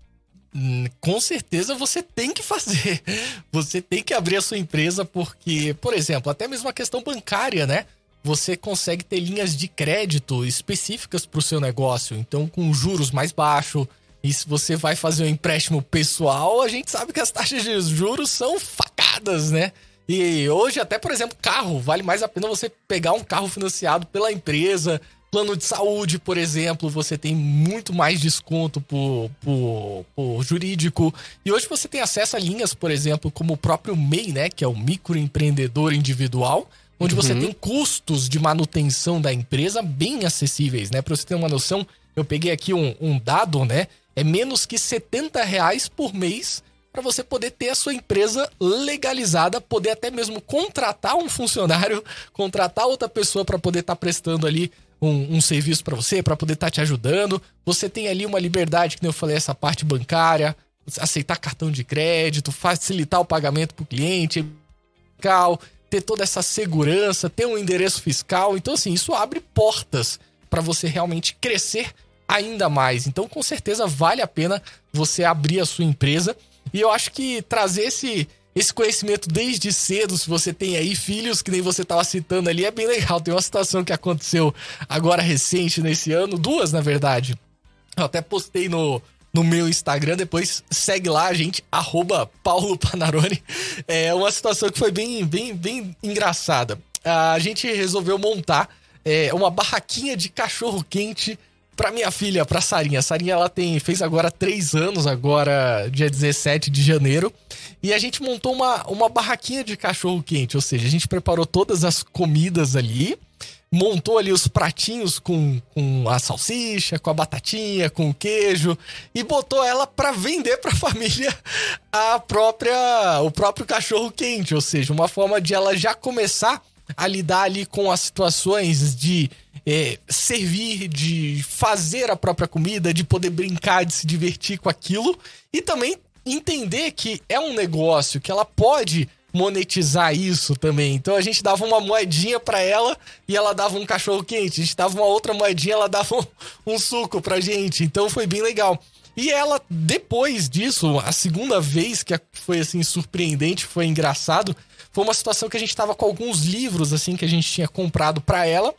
Hum, com certeza você tem que fazer. Você tem que abrir a sua empresa porque, por exemplo, até mesmo a questão bancária, né? Você consegue ter linhas de crédito específicas para o seu negócio, então com juros mais baixos. E se você vai fazer um empréstimo pessoal, a gente sabe que as taxas de juros são facadas, né? E hoje, até, por exemplo, carro, vale mais a pena você pegar um carro financiado pela empresa. Plano de saúde, por exemplo, você tem muito mais desconto por, por, por jurídico. E hoje você tem acesso a linhas, por exemplo, como o próprio MEI, né? Que é o microempreendedor individual onde uhum. você tem custos de manutenção da empresa bem acessíveis, né? Para você ter uma noção, eu peguei aqui um, um, dado, né? É menos que 70 reais por mês para você poder ter a sua empresa legalizada, poder até mesmo contratar um funcionário, contratar outra pessoa para poder estar tá prestando ali um, um serviço para você, para poder estar tá te ajudando. Você tem ali uma liberdade, que eu falei, essa parte bancária, aceitar cartão de crédito, facilitar o pagamento para o cliente, ter toda essa segurança, ter um endereço fiscal. Então, assim, isso abre portas para você realmente crescer ainda mais. Então, com certeza, vale a pena você abrir a sua empresa. E eu acho que trazer esse, esse conhecimento desde cedo, se você tem aí filhos, que nem você estava citando ali, é bem legal. Tem uma situação que aconteceu agora recente nesse ano, duas na verdade. Eu até postei no, no meu Instagram, depois segue lá gente, arroba Paulo Panarone. É uma situação que foi bem, bem, bem engraçada. A gente resolveu montar é, uma barraquinha de cachorro quente pra minha filha, pra Sarinha. A Sarinha, ela tem, fez agora três anos, agora dia 17 de janeiro. E a gente montou uma, uma barraquinha de cachorro quente, ou seja, a gente preparou todas as comidas ali, montou ali os pratinhos com, com a salsicha, com a batatinha, com o queijo e botou ela para vender para a família a própria o próprio cachorro quente, ou seja, uma forma de ela já começar a lidar ali com as situações de é, servir, de fazer a própria comida, de poder brincar, de se divertir com aquilo e também entender que é um negócio que ela pode monetizar isso também. Então a gente dava uma moedinha para ela e ela dava um cachorro quente. A gente dava uma outra moedinha, ela dava um, um suco pra gente. Então foi bem legal. E ela, depois disso, a segunda vez que foi assim surpreendente, foi engraçado, foi uma situação que a gente tava com alguns livros assim que a gente tinha comprado para ela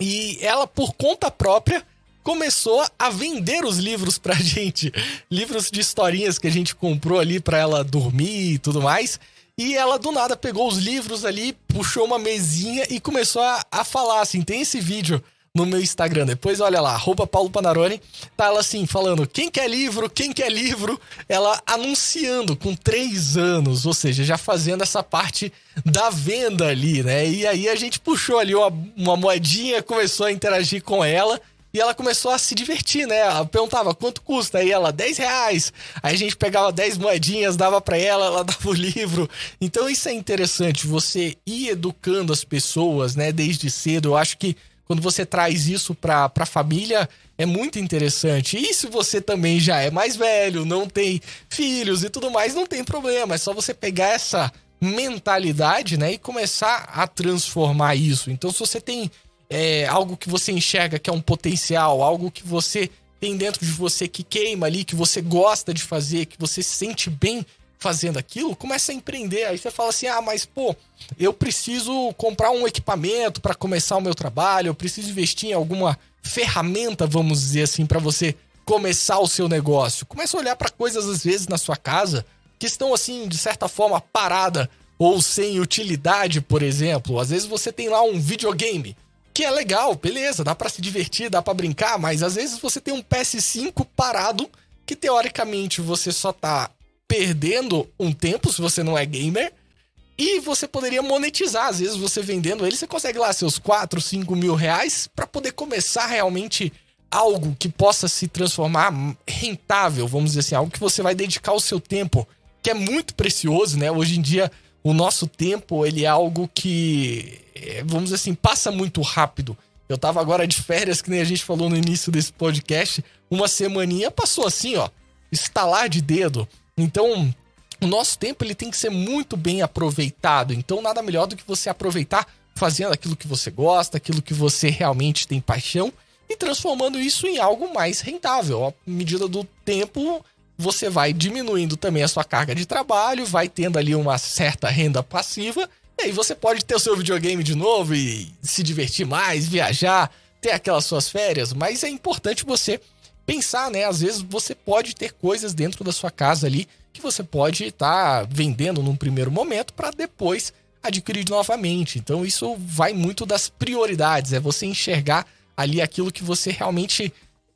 e ela, por conta própria, começou a vender os livros pra gente. Livros de historinhas que a gente comprou ali pra ela dormir e tudo mais. E ela do nada pegou os livros ali, puxou uma mesinha e começou a, a falar assim: tem esse vídeo no meu Instagram. Depois olha lá, arroba Paulo Panarone. Tá ela assim, falando, quem quer livro, quem quer livro. Ela anunciando com três anos, ou seja, já fazendo essa parte da venda ali, né? E aí a gente puxou ali uma, uma moedinha, começou a interagir com ela. E ela começou a se divertir, né? Ela perguntava quanto custa. Aí ela, 10 reais. Aí a gente pegava 10 moedinhas, dava para ela, ela dava o livro. Então isso é interessante, você ir educando as pessoas, né, desde cedo. Eu acho que quando você traz isso pra, pra família, é muito interessante. E se você também já é mais velho, não tem filhos e tudo mais, não tem problema. É só você pegar essa mentalidade, né, e começar a transformar isso. Então, se você tem é, algo que você enxerga que é um potencial, algo que você tem dentro de você que queima ali, que você gosta de fazer, que você se sente bem fazendo aquilo, começa a empreender. Aí você fala assim: ah, mas pô, eu preciso comprar um equipamento para começar o meu trabalho, eu preciso investir em alguma ferramenta, vamos dizer assim, para você começar o seu negócio. Começa a olhar para coisas às vezes na sua casa que estão assim, de certa forma, parada ou sem utilidade, por exemplo. Às vezes você tem lá um videogame que é legal, beleza, dá para se divertir, dá para brincar, mas às vezes você tem um PS5 parado que teoricamente você só tá perdendo um tempo se você não é gamer e você poderia monetizar. Às vezes você vendendo ele, você consegue lá seus 4, 5 mil reais para poder começar realmente algo que possa se transformar rentável, vamos dizer assim, algo que você vai dedicar o seu tempo, que é muito precioso, né? Hoje em dia o nosso tempo ele é algo que, é, vamos dizer assim, passa muito rápido. Eu tava agora de férias, que nem a gente falou no início desse podcast, uma semaninha passou assim, ó, estalar de dedo. Então, o nosso tempo ele tem que ser muito bem aproveitado. Então, nada melhor do que você aproveitar fazendo aquilo que você gosta, aquilo que você realmente tem paixão e transformando isso em algo mais rentável. À medida do tempo, você vai diminuindo também a sua carga de trabalho, vai tendo ali uma certa renda passiva, e aí você pode ter o seu videogame de novo e se divertir mais, viajar, ter aquelas suas férias, mas é importante você pensar, né? Às vezes você pode ter coisas dentro da sua casa ali que você pode estar tá vendendo num primeiro momento para depois adquirir novamente. Então isso vai muito das prioridades, é você enxergar ali aquilo que você realmente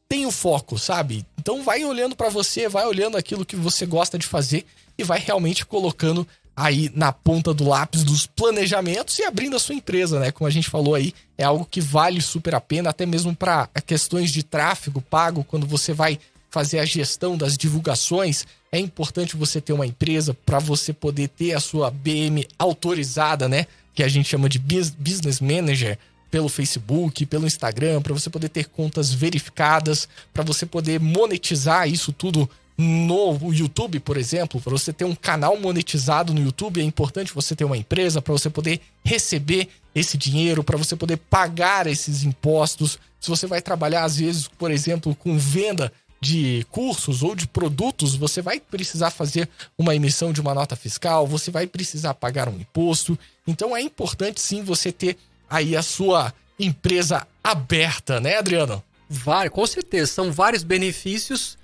tem o foco, sabe? Então vai olhando para você, vai olhando aquilo que você gosta de fazer e vai realmente colocando aí na ponta do lápis dos planejamentos e abrindo a sua empresa, né? Como a gente falou aí, é algo que vale super a pena, até mesmo para questões de tráfego pago, quando você vai fazer a gestão das divulgações, é importante você ter uma empresa para você poder ter a sua BM autorizada, né? Que a gente chama de Business Manager pelo Facebook, pelo Instagram, para você poder ter contas verificadas, para você poder monetizar isso tudo no YouTube, por exemplo, para você ter um canal monetizado no YouTube, é importante você ter uma empresa para você poder receber esse dinheiro, para você poder pagar esses impostos. Se você vai trabalhar, às vezes, por exemplo, com venda de cursos ou de produtos, você vai precisar fazer uma emissão de uma nota fiscal, você vai precisar pagar um imposto. Então é importante sim você ter aí a sua empresa aberta, né, Adriano? Vários, com certeza. São vários benefícios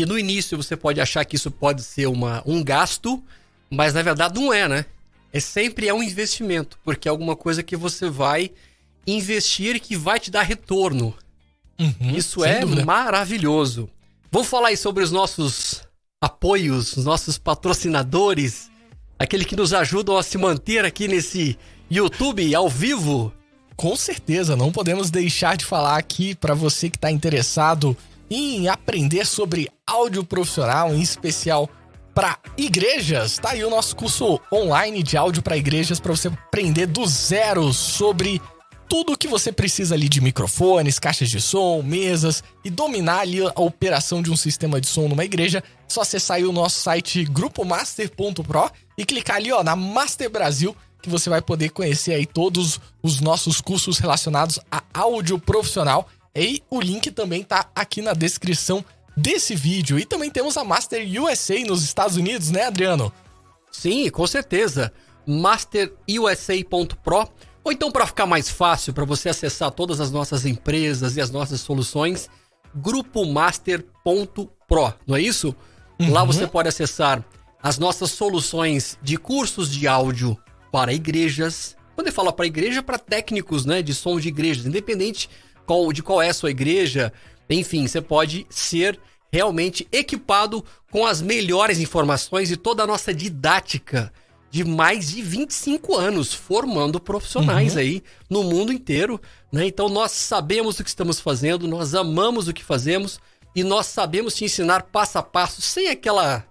que no início você pode achar que isso pode ser uma, um gasto, mas na verdade não é, né? É sempre é um investimento, porque é alguma coisa que você vai investir que vai te dar retorno. Uhum, isso é dúvida. maravilhoso. Vamos falar aí sobre os nossos apoios, os nossos patrocinadores, aquele que nos ajudam a se manter aqui nesse YouTube ao vivo? Com certeza, não podemos deixar de falar aqui para você que está interessado em aprender sobre áudio profissional, em especial para igrejas. Tá aí o nosso curso online de áudio para igrejas para você aprender do zero sobre tudo o que você precisa ali de microfones, caixas de som, mesas e dominar ali a operação de um sistema de som numa igreja. É só acessar aí o nosso site grupomaster.pro e clicar ali ó na Master Brasil que você vai poder conhecer aí todos os nossos cursos relacionados a áudio profissional. E o link também tá aqui na descrição desse vídeo. E também temos a Master USA nos Estados Unidos, né, Adriano? Sim, com certeza. masterusa.pro ou então para ficar mais fácil para você acessar todas as nossas empresas e as nossas soluções, grupomaster.pro, não é isso? Uhum. Lá você pode acessar as nossas soluções de cursos de áudio para igrejas. Quando eu falo para igreja, para técnicos, né, de som de igrejas, independente qual, de qual é a sua igreja. Enfim, você pode ser realmente equipado com as melhores informações e toda a nossa didática de mais de 25 anos formando profissionais uhum. aí no mundo inteiro, né? Então nós sabemos o que estamos fazendo, nós amamos o que fazemos e nós sabemos te ensinar passo a passo sem aquela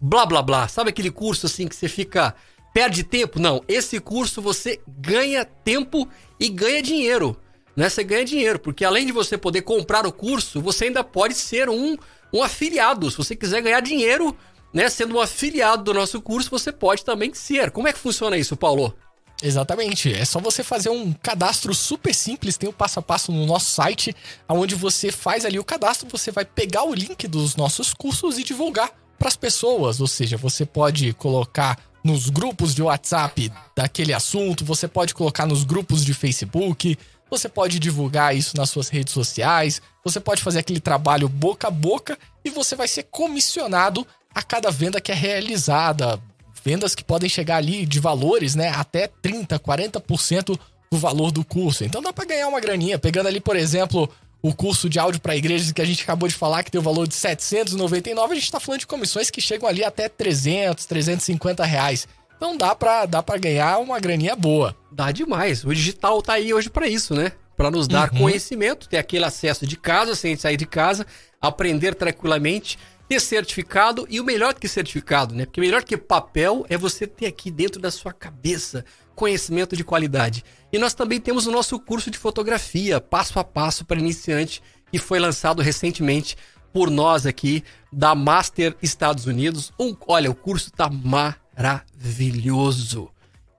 blá blá blá. Sabe aquele curso assim que você fica perde tempo? Não, esse curso você ganha tempo e ganha dinheiro. Né? Você ganha dinheiro, porque além de você poder comprar o curso, você ainda pode ser um, um afiliado. Se você quiser ganhar dinheiro né, sendo um afiliado do nosso curso, você pode também ser. Como é que funciona isso, Paulo? Exatamente. É só você fazer um cadastro super simples, tem o passo a passo no nosso site, onde você faz ali o cadastro, você vai pegar o link dos nossos cursos e divulgar para as pessoas. Ou seja, você pode colocar nos grupos de WhatsApp daquele assunto, você pode colocar nos grupos de Facebook, você pode divulgar isso nas suas redes sociais, você pode fazer aquele trabalho boca a boca e você vai ser comissionado a cada venda que é realizada. Vendas que podem chegar ali de valores, né, até 30, 40% do valor do curso. Então dá para ganhar uma graninha, pegando ali, por exemplo, o curso de áudio para igrejas que a gente acabou de falar, que tem o valor de 799, a gente está falando de comissões que chegam ali até 300, 350 reais. Então dá para dá pra ganhar uma graninha boa. Dá demais. O digital tá aí hoje para isso, né? Para nos dar uhum. conhecimento, ter aquele acesso de casa, sem sair de casa, aprender tranquilamente ter certificado e o melhor que certificado, né? Porque melhor que papel é você ter aqui dentro da sua cabeça conhecimento de qualidade. E nós também temos o nosso curso de fotografia, passo a passo para iniciante, que foi lançado recentemente por nós aqui da Master Estados Unidos. Um, olha, o curso tá maravilhoso.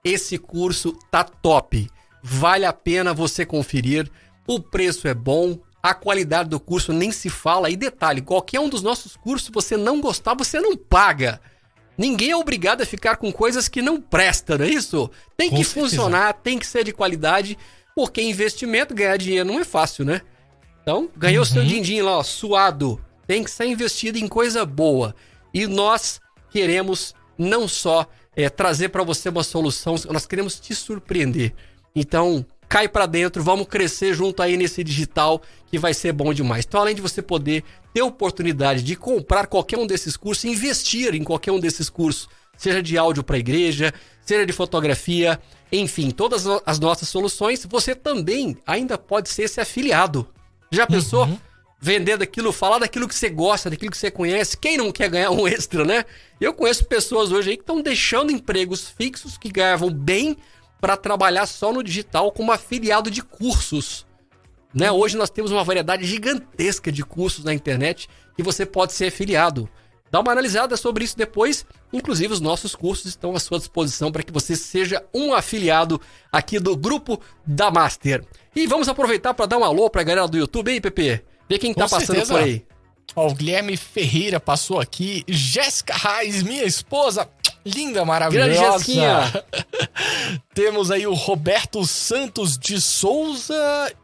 Esse curso tá top. Vale a pena você conferir. O preço é bom, a qualidade do curso nem se fala. E detalhe, qualquer um dos nossos cursos, você não gostar, você não paga. Ninguém é obrigado a ficar com coisas que não prestam, não é isso? Tem que funcionar, tem que ser de qualidade, porque investimento, ganhar dinheiro não é fácil, né? Então, ganhou uhum. seu din-din lá, ó, suado. Tem que ser investido em coisa boa. E nós queremos não só é, trazer para você uma solução, nós queremos te surpreender. Então, cai para dentro, vamos crescer junto aí nesse digital que vai ser bom demais. Então, além de você poder ter oportunidade de comprar qualquer um desses cursos, investir em qualquer um desses cursos, seja de áudio para igreja, seja de fotografia, enfim, todas as nossas soluções, você também ainda pode ser esse afiliado. Já pensou? Uhum. Vender daquilo, falar daquilo que você gosta, daquilo que você conhece. Quem não quer ganhar um extra, né? Eu conheço pessoas hoje aí que estão deixando empregos fixos que ganhavam bem para trabalhar só no digital como afiliado de cursos. Né? Hoje nós temos uma variedade gigantesca de cursos na internet que você pode ser afiliado. Dá uma analisada sobre isso depois. Inclusive, os nossos cursos estão à sua disposição para que você seja um afiliado aqui do grupo da Master. E vamos aproveitar para dar um alô para a galera do YouTube, hein, Pepe? Ver quem está passando certeza. por aí. Ó, o Guilherme Ferreira passou aqui. Jéssica Raiz, minha esposa. Linda, maravilhosa. temos aí o Roberto Santos de Souza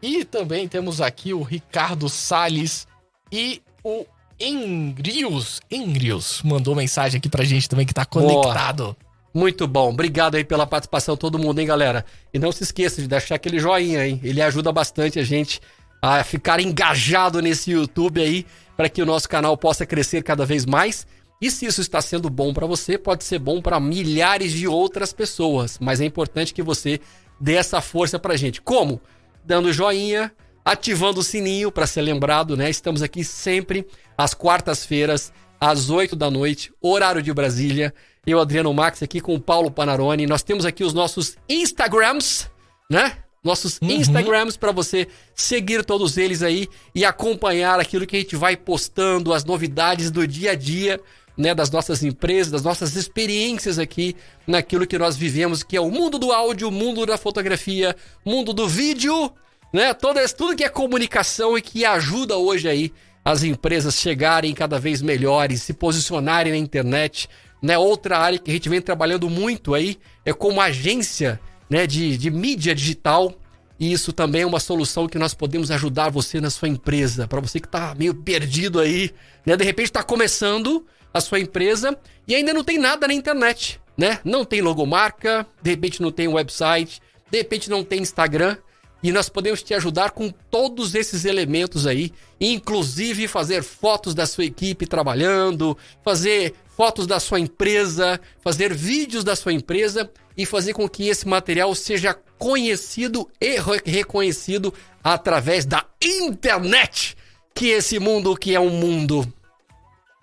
e também temos aqui o Ricardo Sales e o Engrius. Engrius mandou mensagem aqui pra gente também que tá conectado. Boa. Muito bom. Obrigado aí pela participação todo mundo, hein, galera? E não se esqueça de deixar aquele joinha, hein? Ele ajuda bastante a gente a ficar engajado nesse YouTube aí para que o nosso canal possa crescer cada vez mais. E se isso está sendo bom para você, pode ser bom para milhares de outras pessoas. Mas é importante que você dê essa força para gente. Como? Dando joinha, ativando o sininho para ser lembrado, né? Estamos aqui sempre às quartas-feiras, às 8 da noite, horário de Brasília. Eu, Adriano Max, aqui com o Paulo Panarone. Nós temos aqui os nossos Instagrams, né? nossos uhum. Instagrams para você seguir todos eles aí e acompanhar aquilo que a gente vai postando, as novidades do dia a dia, né, das nossas empresas, das nossas experiências aqui naquilo que nós vivemos, que é o mundo do áudio, o mundo da fotografia, mundo do vídeo, né, todo, tudo que é comunicação e que ajuda hoje aí as empresas chegarem cada vez melhores, se posicionarem na internet, né? Outra área que a gente vem trabalhando muito aí é como agência né, de, de mídia digital. E isso também é uma solução que nós podemos ajudar você na sua empresa. Para você que está meio perdido aí, né? De repente está começando a sua empresa e ainda não tem nada na internet, né? Não tem logomarca, de repente não tem website, de repente não tem Instagram. e nós podemos te ajudar com todos esses elementos aí, inclusive fazer fotos da sua equipe trabalhando, fazer fotos da sua empresa, fazer vídeos da sua empresa e fazer com que esse material seja conhecido e reconhecido através da internet, que esse mundo que é um mundo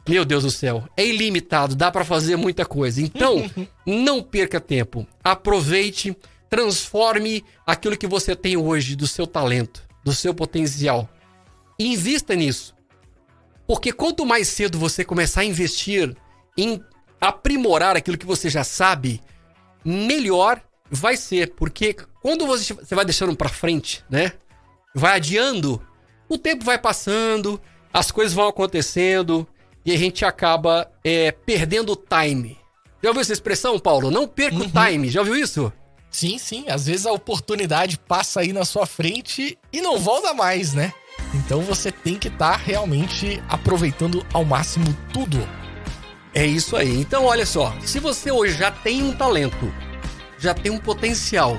meu Deus do céu, é ilimitado, dá para fazer muita coisa. Então, não perca tempo. Aproveite Transforme aquilo que você tem hoje do seu talento, do seu potencial. E invista nisso. Porque quanto mais cedo você começar a investir em aprimorar aquilo que você já sabe, melhor vai ser. Porque quando você vai deixando para frente, né? Vai adiando, o tempo vai passando, as coisas vão acontecendo e a gente acaba é, perdendo o time. Já ouviu essa expressão, Paulo? Não perca uhum. o time. Já ouviu isso? Sim, sim. Às vezes a oportunidade passa aí na sua frente e não volta mais, né? Então você tem que estar tá realmente aproveitando ao máximo tudo. É isso aí. Então, olha só. Se você hoje já tem um talento, já tem um potencial,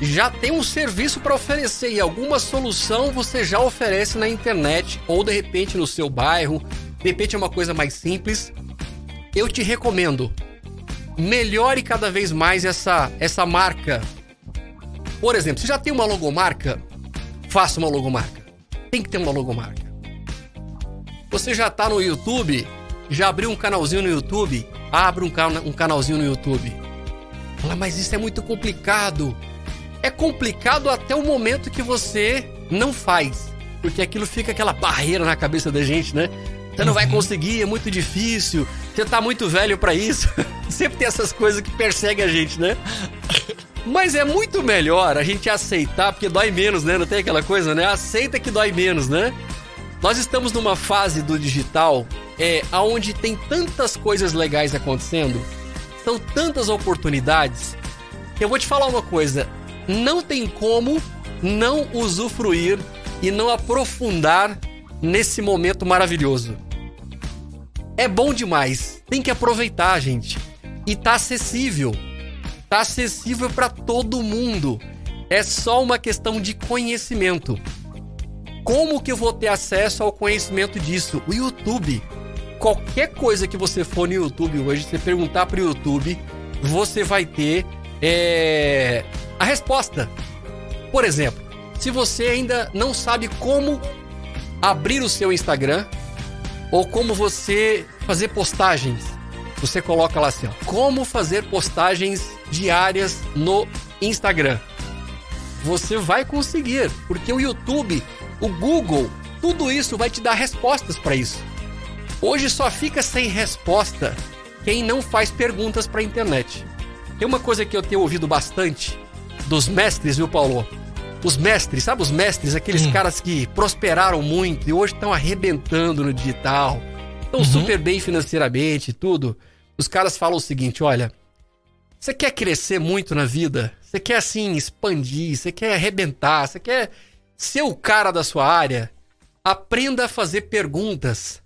já tem um serviço para oferecer e alguma solução você já oferece na internet ou de repente no seu bairro, de repente é uma coisa mais simples, eu te recomendo melhore cada vez mais essa, essa marca. Por exemplo, se já tem uma logomarca, faça uma logomarca. Tem que ter uma logomarca. Você já está no YouTube, já abriu um canalzinho no YouTube, abre um, cana um canalzinho no YouTube. Fala, mas isso é muito complicado. É complicado até o momento que você não faz. Porque aquilo fica aquela barreira na cabeça da gente, né? Você não vai conseguir, é muito difícil. Você tá muito velho para isso. Sempre tem essas coisas que perseguem a gente, né? Mas é muito melhor a gente aceitar, porque dói menos, né? Não tem aquela coisa, né? Aceita que dói menos, né? Nós estamos numa fase do digital é, onde tem tantas coisas legais acontecendo, são tantas oportunidades, eu vou te falar uma coisa: não tem como não usufruir e não aprofundar nesse momento maravilhoso. É bom demais. Tem que aproveitar, gente. E tá acessível. Tá acessível para todo mundo. É só uma questão de conhecimento. Como que eu vou ter acesso ao conhecimento disso? O YouTube. Qualquer coisa que você for no YouTube hoje, você perguntar para o YouTube, você vai ter é, a resposta. Por exemplo, se você ainda não sabe como abrir o seu Instagram, ou como você fazer postagens. Você coloca lá assim, ó, como fazer postagens diárias no Instagram. Você vai conseguir, porque o YouTube, o Google, tudo isso vai te dar respostas para isso. Hoje só fica sem resposta quem não faz perguntas para a internet. Tem uma coisa que eu tenho ouvido bastante dos mestres, viu, Paulo? Os mestres, sabe os mestres, aqueles hum. caras que prosperaram muito e hoje estão arrebentando no digital, estão uhum. super bem financeiramente e tudo. Os caras falam o seguinte: olha, você quer crescer muito na vida? Você quer assim expandir? Você quer arrebentar? Você quer ser o cara da sua área? Aprenda a fazer perguntas.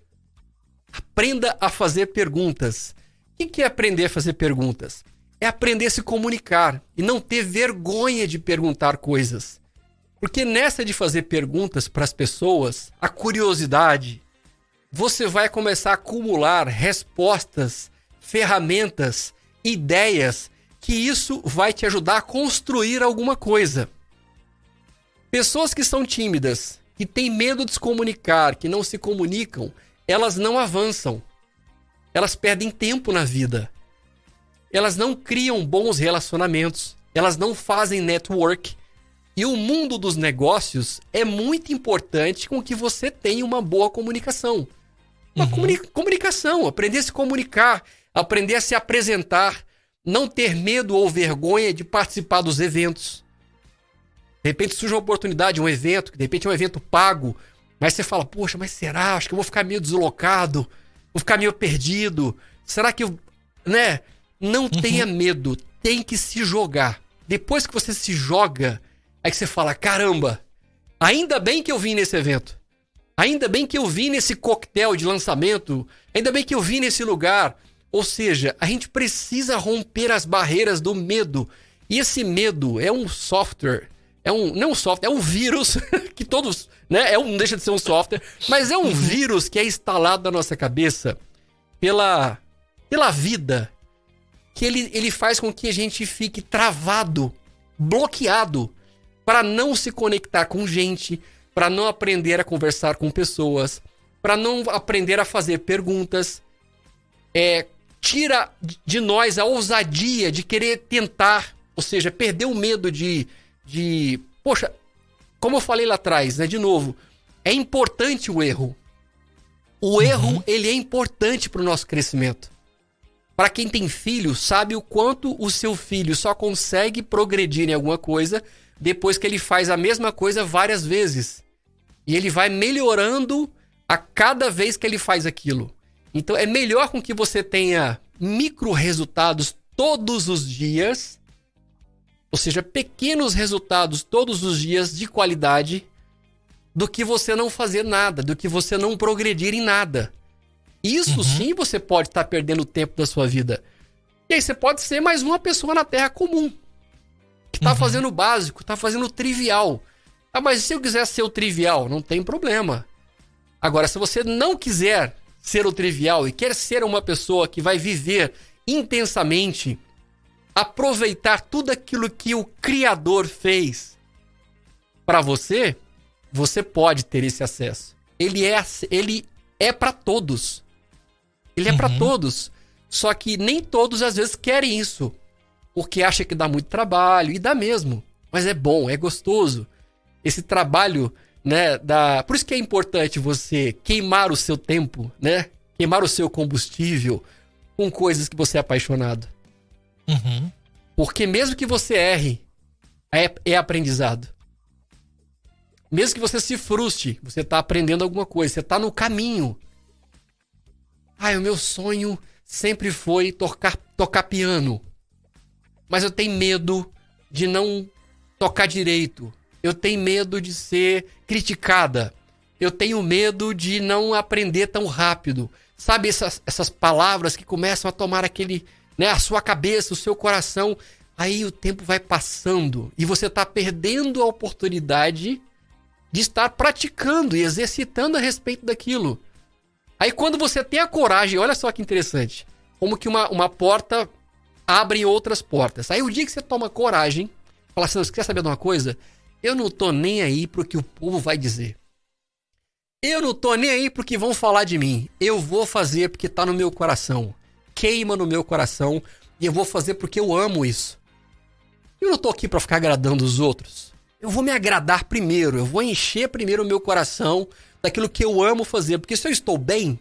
Aprenda a fazer perguntas. O que é aprender a fazer perguntas? É aprender a se comunicar e não ter vergonha de perguntar coisas. Porque nessa de fazer perguntas para as pessoas, a curiosidade, você vai começar a acumular respostas, ferramentas, ideias, que isso vai te ajudar a construir alguma coisa. Pessoas que são tímidas, que têm medo de se comunicar, que não se comunicam, elas não avançam. Elas perdem tempo na vida. Elas não criam bons relacionamentos. Elas não fazem network e o mundo dos negócios é muito importante com que você tenha uma boa comunicação. Uma uhum. comuni comunicação, aprender a se comunicar, aprender a se apresentar, não ter medo ou vergonha de participar dos eventos. De repente surge uma oportunidade, um evento, que de repente é um evento pago, mas você fala, poxa, mas será? Acho que eu vou ficar meio deslocado, vou ficar meio perdido. Será que eu. Né? Não uhum. tenha medo, tem que se jogar. Depois que você se joga, Aí que você fala: caramba, ainda bem que eu vim nesse evento. Ainda bem que eu vim nesse coquetel de lançamento. Ainda bem que eu vim nesse lugar. Ou seja, a gente precisa romper as barreiras do medo. E esse medo é um software, é um não é um software, é um vírus que todos, né, é um não deixa de ser um software, mas é um uhum. vírus que é instalado na nossa cabeça pela pela vida que ele, ele faz com que a gente fique travado, bloqueado para não se conectar com gente, para não aprender a conversar com pessoas, para não aprender a fazer perguntas. É, tira de nós a ousadia de querer tentar, ou seja, perder o medo de, de. Poxa, como eu falei lá atrás, né? De novo, é importante o erro. O uhum. erro, ele é importante para o nosso crescimento. Para quem tem filho, sabe o quanto o seu filho só consegue progredir em alguma coisa depois que ele faz a mesma coisa várias vezes. E ele vai melhorando a cada vez que ele faz aquilo. Então é melhor com que você tenha micro resultados todos os dias, ou seja, pequenos resultados todos os dias de qualidade, do que você não fazer nada, do que você não progredir em nada. Isso uhum. sim você pode estar tá perdendo tempo da sua vida. E aí você pode ser mais uma pessoa na Terra comum que tá uhum. fazendo o básico, tá fazendo o trivial. Ah, mas se eu quiser ser o trivial, não tem problema. Agora, se você não quiser ser o trivial e quer ser uma pessoa que vai viver intensamente, aproveitar tudo aquilo que o Criador fez para você, você pode ter esse acesso. Ele é, ele é para todos. Ele é uhum. para todos. Só que nem todos às vezes querem isso porque acha que dá muito trabalho, e dá mesmo. Mas é bom, é gostoso. Esse trabalho, né, da... Por isso que é importante você queimar o seu tempo, né? Queimar o seu combustível com coisas que você é apaixonado. Uhum. Porque mesmo que você erre, é, é aprendizado. Mesmo que você se frustre, você está aprendendo alguma coisa, você está no caminho. Ai, o meu sonho sempre foi tocar, tocar piano mas eu tenho medo de não tocar direito. Eu tenho medo de ser criticada. Eu tenho medo de não aprender tão rápido. Sabe essas, essas palavras que começam a tomar aquele, né, a sua cabeça, o seu coração. Aí o tempo vai passando e você está perdendo a oportunidade de estar praticando e exercitando a respeito daquilo. Aí quando você tem a coragem, olha só que interessante, como que uma, uma porta abrem outras portas. Aí o dia que você toma coragem, fala assim, você quer saber de uma coisa? Eu não tô nem aí pro que o povo vai dizer. Eu não tô nem aí pro que vão falar de mim. Eu vou fazer porque tá no meu coração. Queima no meu coração e eu vou fazer porque eu amo isso. Eu não tô aqui para ficar agradando os outros. Eu vou me agradar primeiro, eu vou encher primeiro o meu coração daquilo que eu amo fazer, porque se eu estou bem,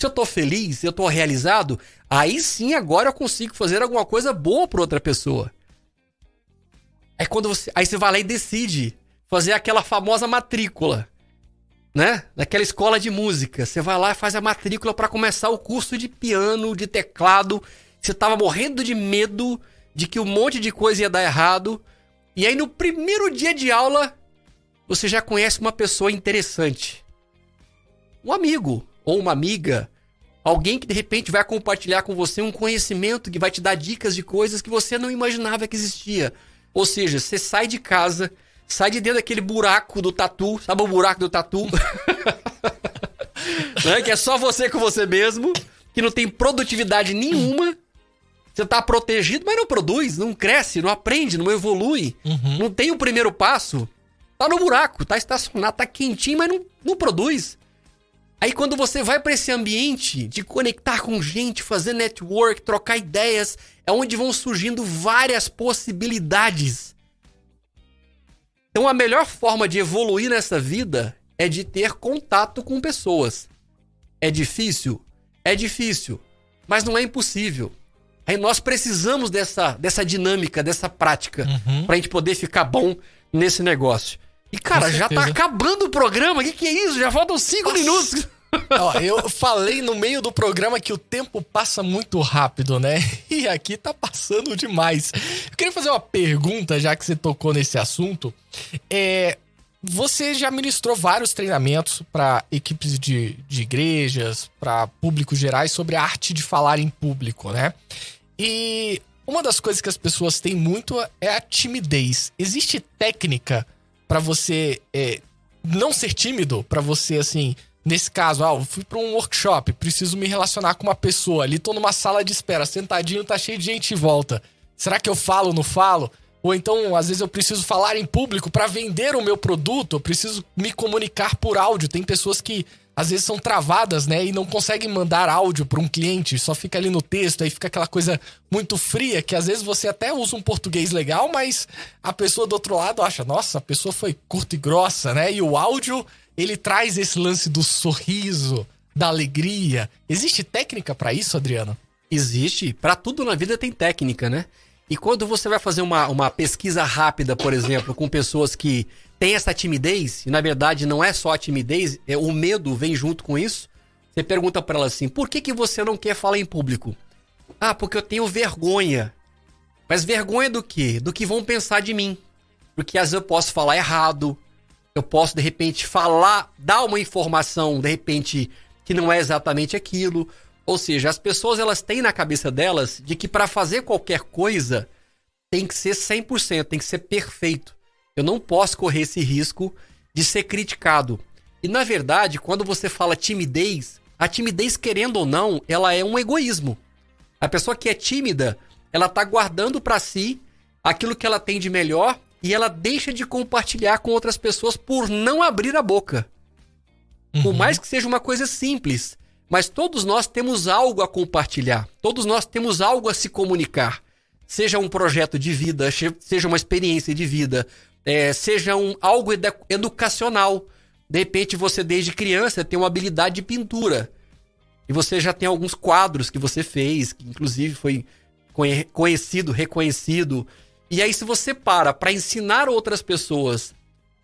se eu tô feliz, eu tô realizado, aí sim agora eu consigo fazer alguma coisa boa para outra pessoa. É quando você, aí você vai lá e decide fazer aquela famosa matrícula, né? Naquela escola de música, você vai lá e faz a matrícula para começar o curso de piano, de teclado. Você tava morrendo de medo de que um monte de coisa ia dar errado. E aí no primeiro dia de aula, você já conhece uma pessoa interessante. Um amigo, ou uma amiga, alguém que de repente vai compartilhar com você um conhecimento que vai te dar dicas de coisas que você não imaginava que existia. Ou seja, você sai de casa, sai de dentro daquele buraco do tatu, sabe o buraco do tatu? né? Que é só você com você mesmo, que não tem produtividade nenhuma. Você tá protegido, mas não produz, não cresce, não aprende, não evolui. Uhum. Não tem o primeiro passo. Tá no buraco, tá estacionado, tá quentinho, mas não, não produz. Aí quando você vai para esse ambiente de conectar com gente, fazer network, trocar ideias, é onde vão surgindo várias possibilidades. Então a melhor forma de evoluir nessa vida é de ter contato com pessoas. É difícil? É difícil, mas não é impossível. Aí nós precisamos dessa, dessa dinâmica, dessa prática, uhum. pra gente poder ficar bom nesse negócio. E, cara, já tá acabando o programa. O que, que é isso? Já faltam cinco Nossa. minutos. Ó, eu falei no meio do programa que o tempo passa muito rápido, né? E aqui tá passando demais. Eu queria fazer uma pergunta, já que você tocou nesse assunto. É, você já ministrou vários treinamentos para equipes de, de igrejas, para públicos gerais, sobre a arte de falar em público, né? E uma das coisas que as pessoas têm muito é a timidez. Existe técnica para você é, não ser tímido? para você, assim, nesse caso, ah, eu fui pra um workshop, preciso me relacionar com uma pessoa, ali tô numa sala de espera, sentadinho, tá cheio de gente em volta. Será que eu falo, não falo? Ou então, às vezes eu preciso falar em público para vender o meu produto, eu preciso me comunicar por áudio. Tem pessoas que às vezes são travadas, né, e não conseguem mandar áudio para um cliente, só fica ali no texto, aí fica aquela coisa muito fria que às vezes você até usa um português legal, mas a pessoa do outro lado acha, nossa, a pessoa foi curta e grossa, né? E o áudio, ele traz esse lance do sorriso, da alegria. Existe técnica para isso, Adriano? Existe. Para tudo na vida tem técnica, né? E quando você vai fazer uma, uma pesquisa rápida, por exemplo, com pessoas que têm essa timidez, e na verdade não é só a timidez, é o medo vem junto com isso, você pergunta para ela assim: por que, que você não quer falar em público? Ah, porque eu tenho vergonha. Mas vergonha do quê? Do que vão pensar de mim. Porque às vezes eu posso falar errado, eu posso de repente falar, dar uma informação, de repente, que não é exatamente aquilo. Ou seja, as pessoas elas têm na cabeça delas de que para fazer qualquer coisa tem que ser 100%, tem que ser perfeito. Eu não posso correr esse risco de ser criticado. E na verdade, quando você fala timidez, a timidez, querendo ou não, ela é um egoísmo. A pessoa que é tímida, ela tá guardando para si aquilo que ela tem de melhor e ela deixa de compartilhar com outras pessoas por não abrir a boca. Uhum. Por mais que seja uma coisa simples, mas todos nós temos algo a compartilhar, todos nós temos algo a se comunicar. Seja um projeto de vida, seja uma experiência de vida, é, seja um, algo educacional. De repente, você, desde criança, tem uma habilidade de pintura. E você já tem alguns quadros que você fez, que inclusive foi conhecido, reconhecido. E aí, se você para para ensinar outras pessoas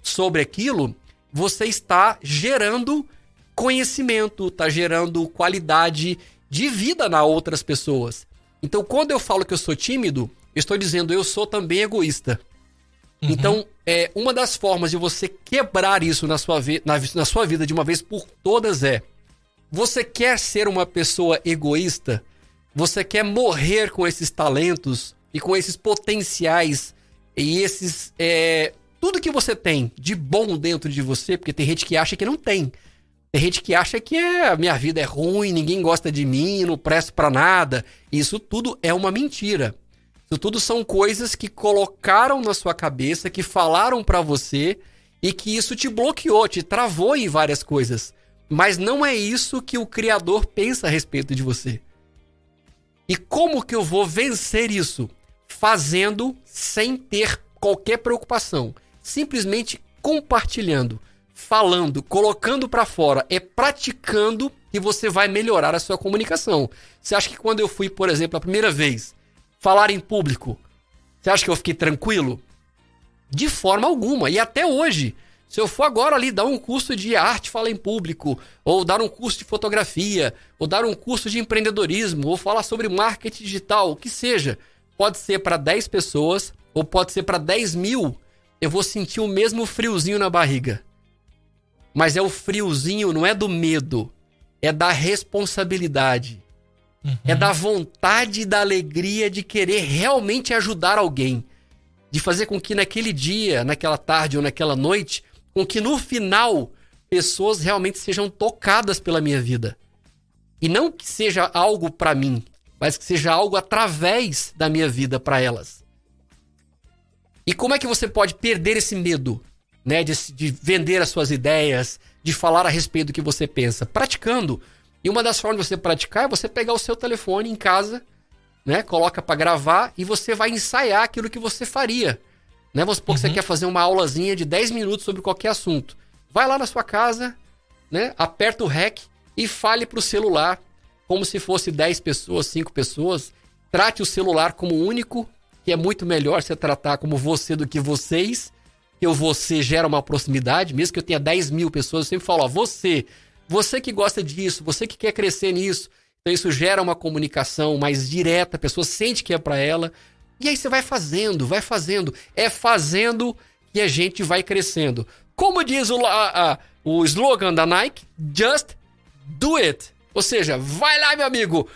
sobre aquilo, você está gerando conhecimento, tá gerando qualidade de vida na outras pessoas. Então, quando eu falo que eu sou tímido, eu estou dizendo eu sou também egoísta. Uhum. Então, é, uma das formas de você quebrar isso na sua, na, na sua vida de uma vez por todas é: você quer ser uma pessoa egoísta? Você quer morrer com esses talentos e com esses potenciais e esses. É, tudo que você tem de bom dentro de você, porque tem gente que acha que não tem. Tem gente que acha que é, a minha vida é ruim, ninguém gosta de mim, não presto para nada. Isso tudo é uma mentira. Isso tudo são coisas que colocaram na sua cabeça, que falaram para você e que isso te bloqueou, te travou em várias coisas. Mas não é isso que o criador pensa a respeito de você. E como que eu vou vencer isso? Fazendo sem ter qualquer preocupação, simplesmente compartilhando falando, colocando para fora, é praticando que você vai melhorar a sua comunicação. Você acha que quando eu fui, por exemplo, a primeira vez falar em público, você acha que eu fiquei tranquilo? De forma alguma. E até hoje, se eu for agora ali dar um curso de arte falar em público, ou dar um curso de fotografia, ou dar um curso de empreendedorismo, ou falar sobre marketing digital, o que seja, pode ser para 10 pessoas, ou pode ser para 10 mil, eu vou sentir o mesmo friozinho na barriga. Mas é o friozinho, não é do medo, é da responsabilidade. Uhum. É da vontade e da alegria de querer realmente ajudar alguém. De fazer com que naquele dia, naquela tarde ou naquela noite, com que no final pessoas realmente sejam tocadas pela minha vida. E não que seja algo para mim, mas que seja algo através da minha vida para elas. E como é que você pode perder esse medo? Né, de, de vender as suas ideias, de falar a respeito do que você pensa, praticando. E uma das formas de você praticar é você pegar o seu telefone em casa, né, coloca para gravar e você vai ensaiar aquilo que você faria. Né? Vamos supor uhum. que você uhum. quer fazer uma aulazinha de 10 minutos sobre qualquer assunto. Vai lá na sua casa, né, aperta o REC e fale para o celular como se fosse 10 pessoas, 5 pessoas. Trate o celular como único, que é muito melhor você tratar como você do que vocês eu você gera uma proximidade, mesmo que eu tenha 10 mil pessoas, eu sempre falo, ó, você, você que gosta disso, você que quer crescer nisso. Então isso gera uma comunicação mais direta, a pessoa sente que é para ela. E aí você vai fazendo, vai fazendo. É fazendo que a gente vai crescendo. Como diz o, a, a, o slogan da Nike, just do it. Ou seja, vai lá, meu amigo,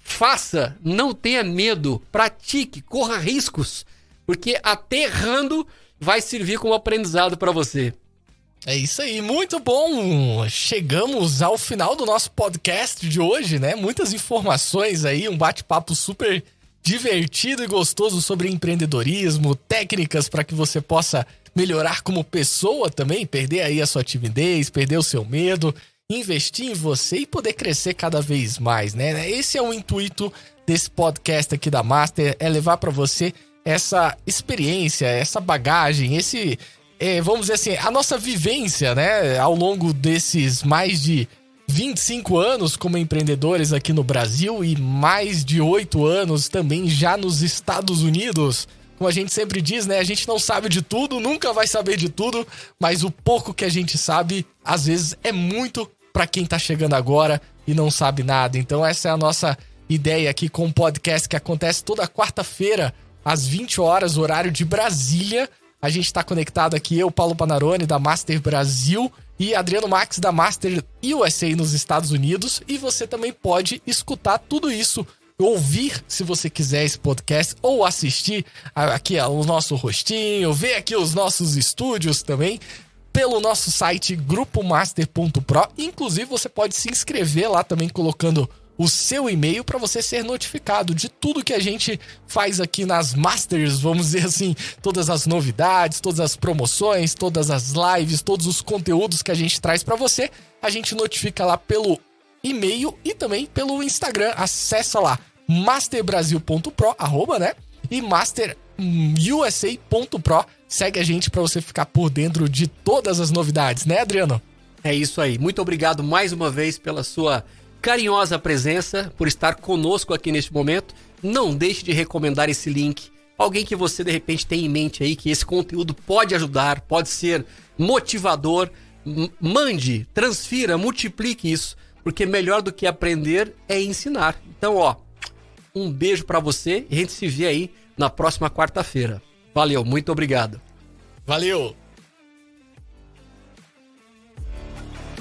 faça, não tenha medo, pratique, corra riscos, porque até errando vai servir como aprendizado para você. É isso aí, muito bom. Chegamos ao final do nosso podcast de hoje, né? Muitas informações aí, um bate-papo super divertido e gostoso sobre empreendedorismo, técnicas para que você possa melhorar como pessoa também, perder aí a sua timidez, perder o seu medo, investir em você e poder crescer cada vez mais, né? Esse é o intuito desse podcast aqui da Master, é levar para você essa experiência, essa bagagem, esse, é, vamos dizer assim, a nossa vivência, né, ao longo desses mais de 25 anos como empreendedores aqui no Brasil e mais de 8 anos também já nos Estados Unidos. Como a gente sempre diz, né? A gente não sabe de tudo, nunca vai saber de tudo, mas o pouco que a gente sabe, às vezes, é muito para quem tá chegando agora e não sabe nada. Então, essa é a nossa ideia aqui com o podcast que acontece toda quarta-feira, às 20 horas, horário de Brasília. A gente está conectado aqui, eu, Paulo Panarone, da Master Brasil, e Adriano Max, da Master USA nos Estados Unidos. E você também pode escutar tudo isso, ouvir, se você quiser, esse podcast, ou assistir aqui o nosso rostinho, ver aqui os nossos estúdios também pelo nosso site grupomaster.pro. Inclusive, você pode se inscrever lá também colocando o seu e-mail para você ser notificado de tudo que a gente faz aqui nas Masters, vamos dizer assim, todas as novidades, todas as promoções, todas as lives, todos os conteúdos que a gente traz para você, a gente notifica lá pelo e-mail e também pelo Instagram. Acessa lá masterbrasil.pro, arroba, né? E masterusa.pro. Segue a gente para você ficar por dentro de todas as novidades, né, Adriano? É isso aí. Muito obrigado mais uma vez pela sua carinhosa presença, por estar conosco aqui neste momento. Não deixe de recomendar esse link. Alguém que você de repente tem em mente aí que esse conteúdo pode ajudar, pode ser motivador. Mande, transfira, multiplique isso, porque melhor do que aprender é ensinar. Então, ó, um beijo para você e a gente se vê aí na próxima quarta-feira. Valeu, muito obrigado. Valeu!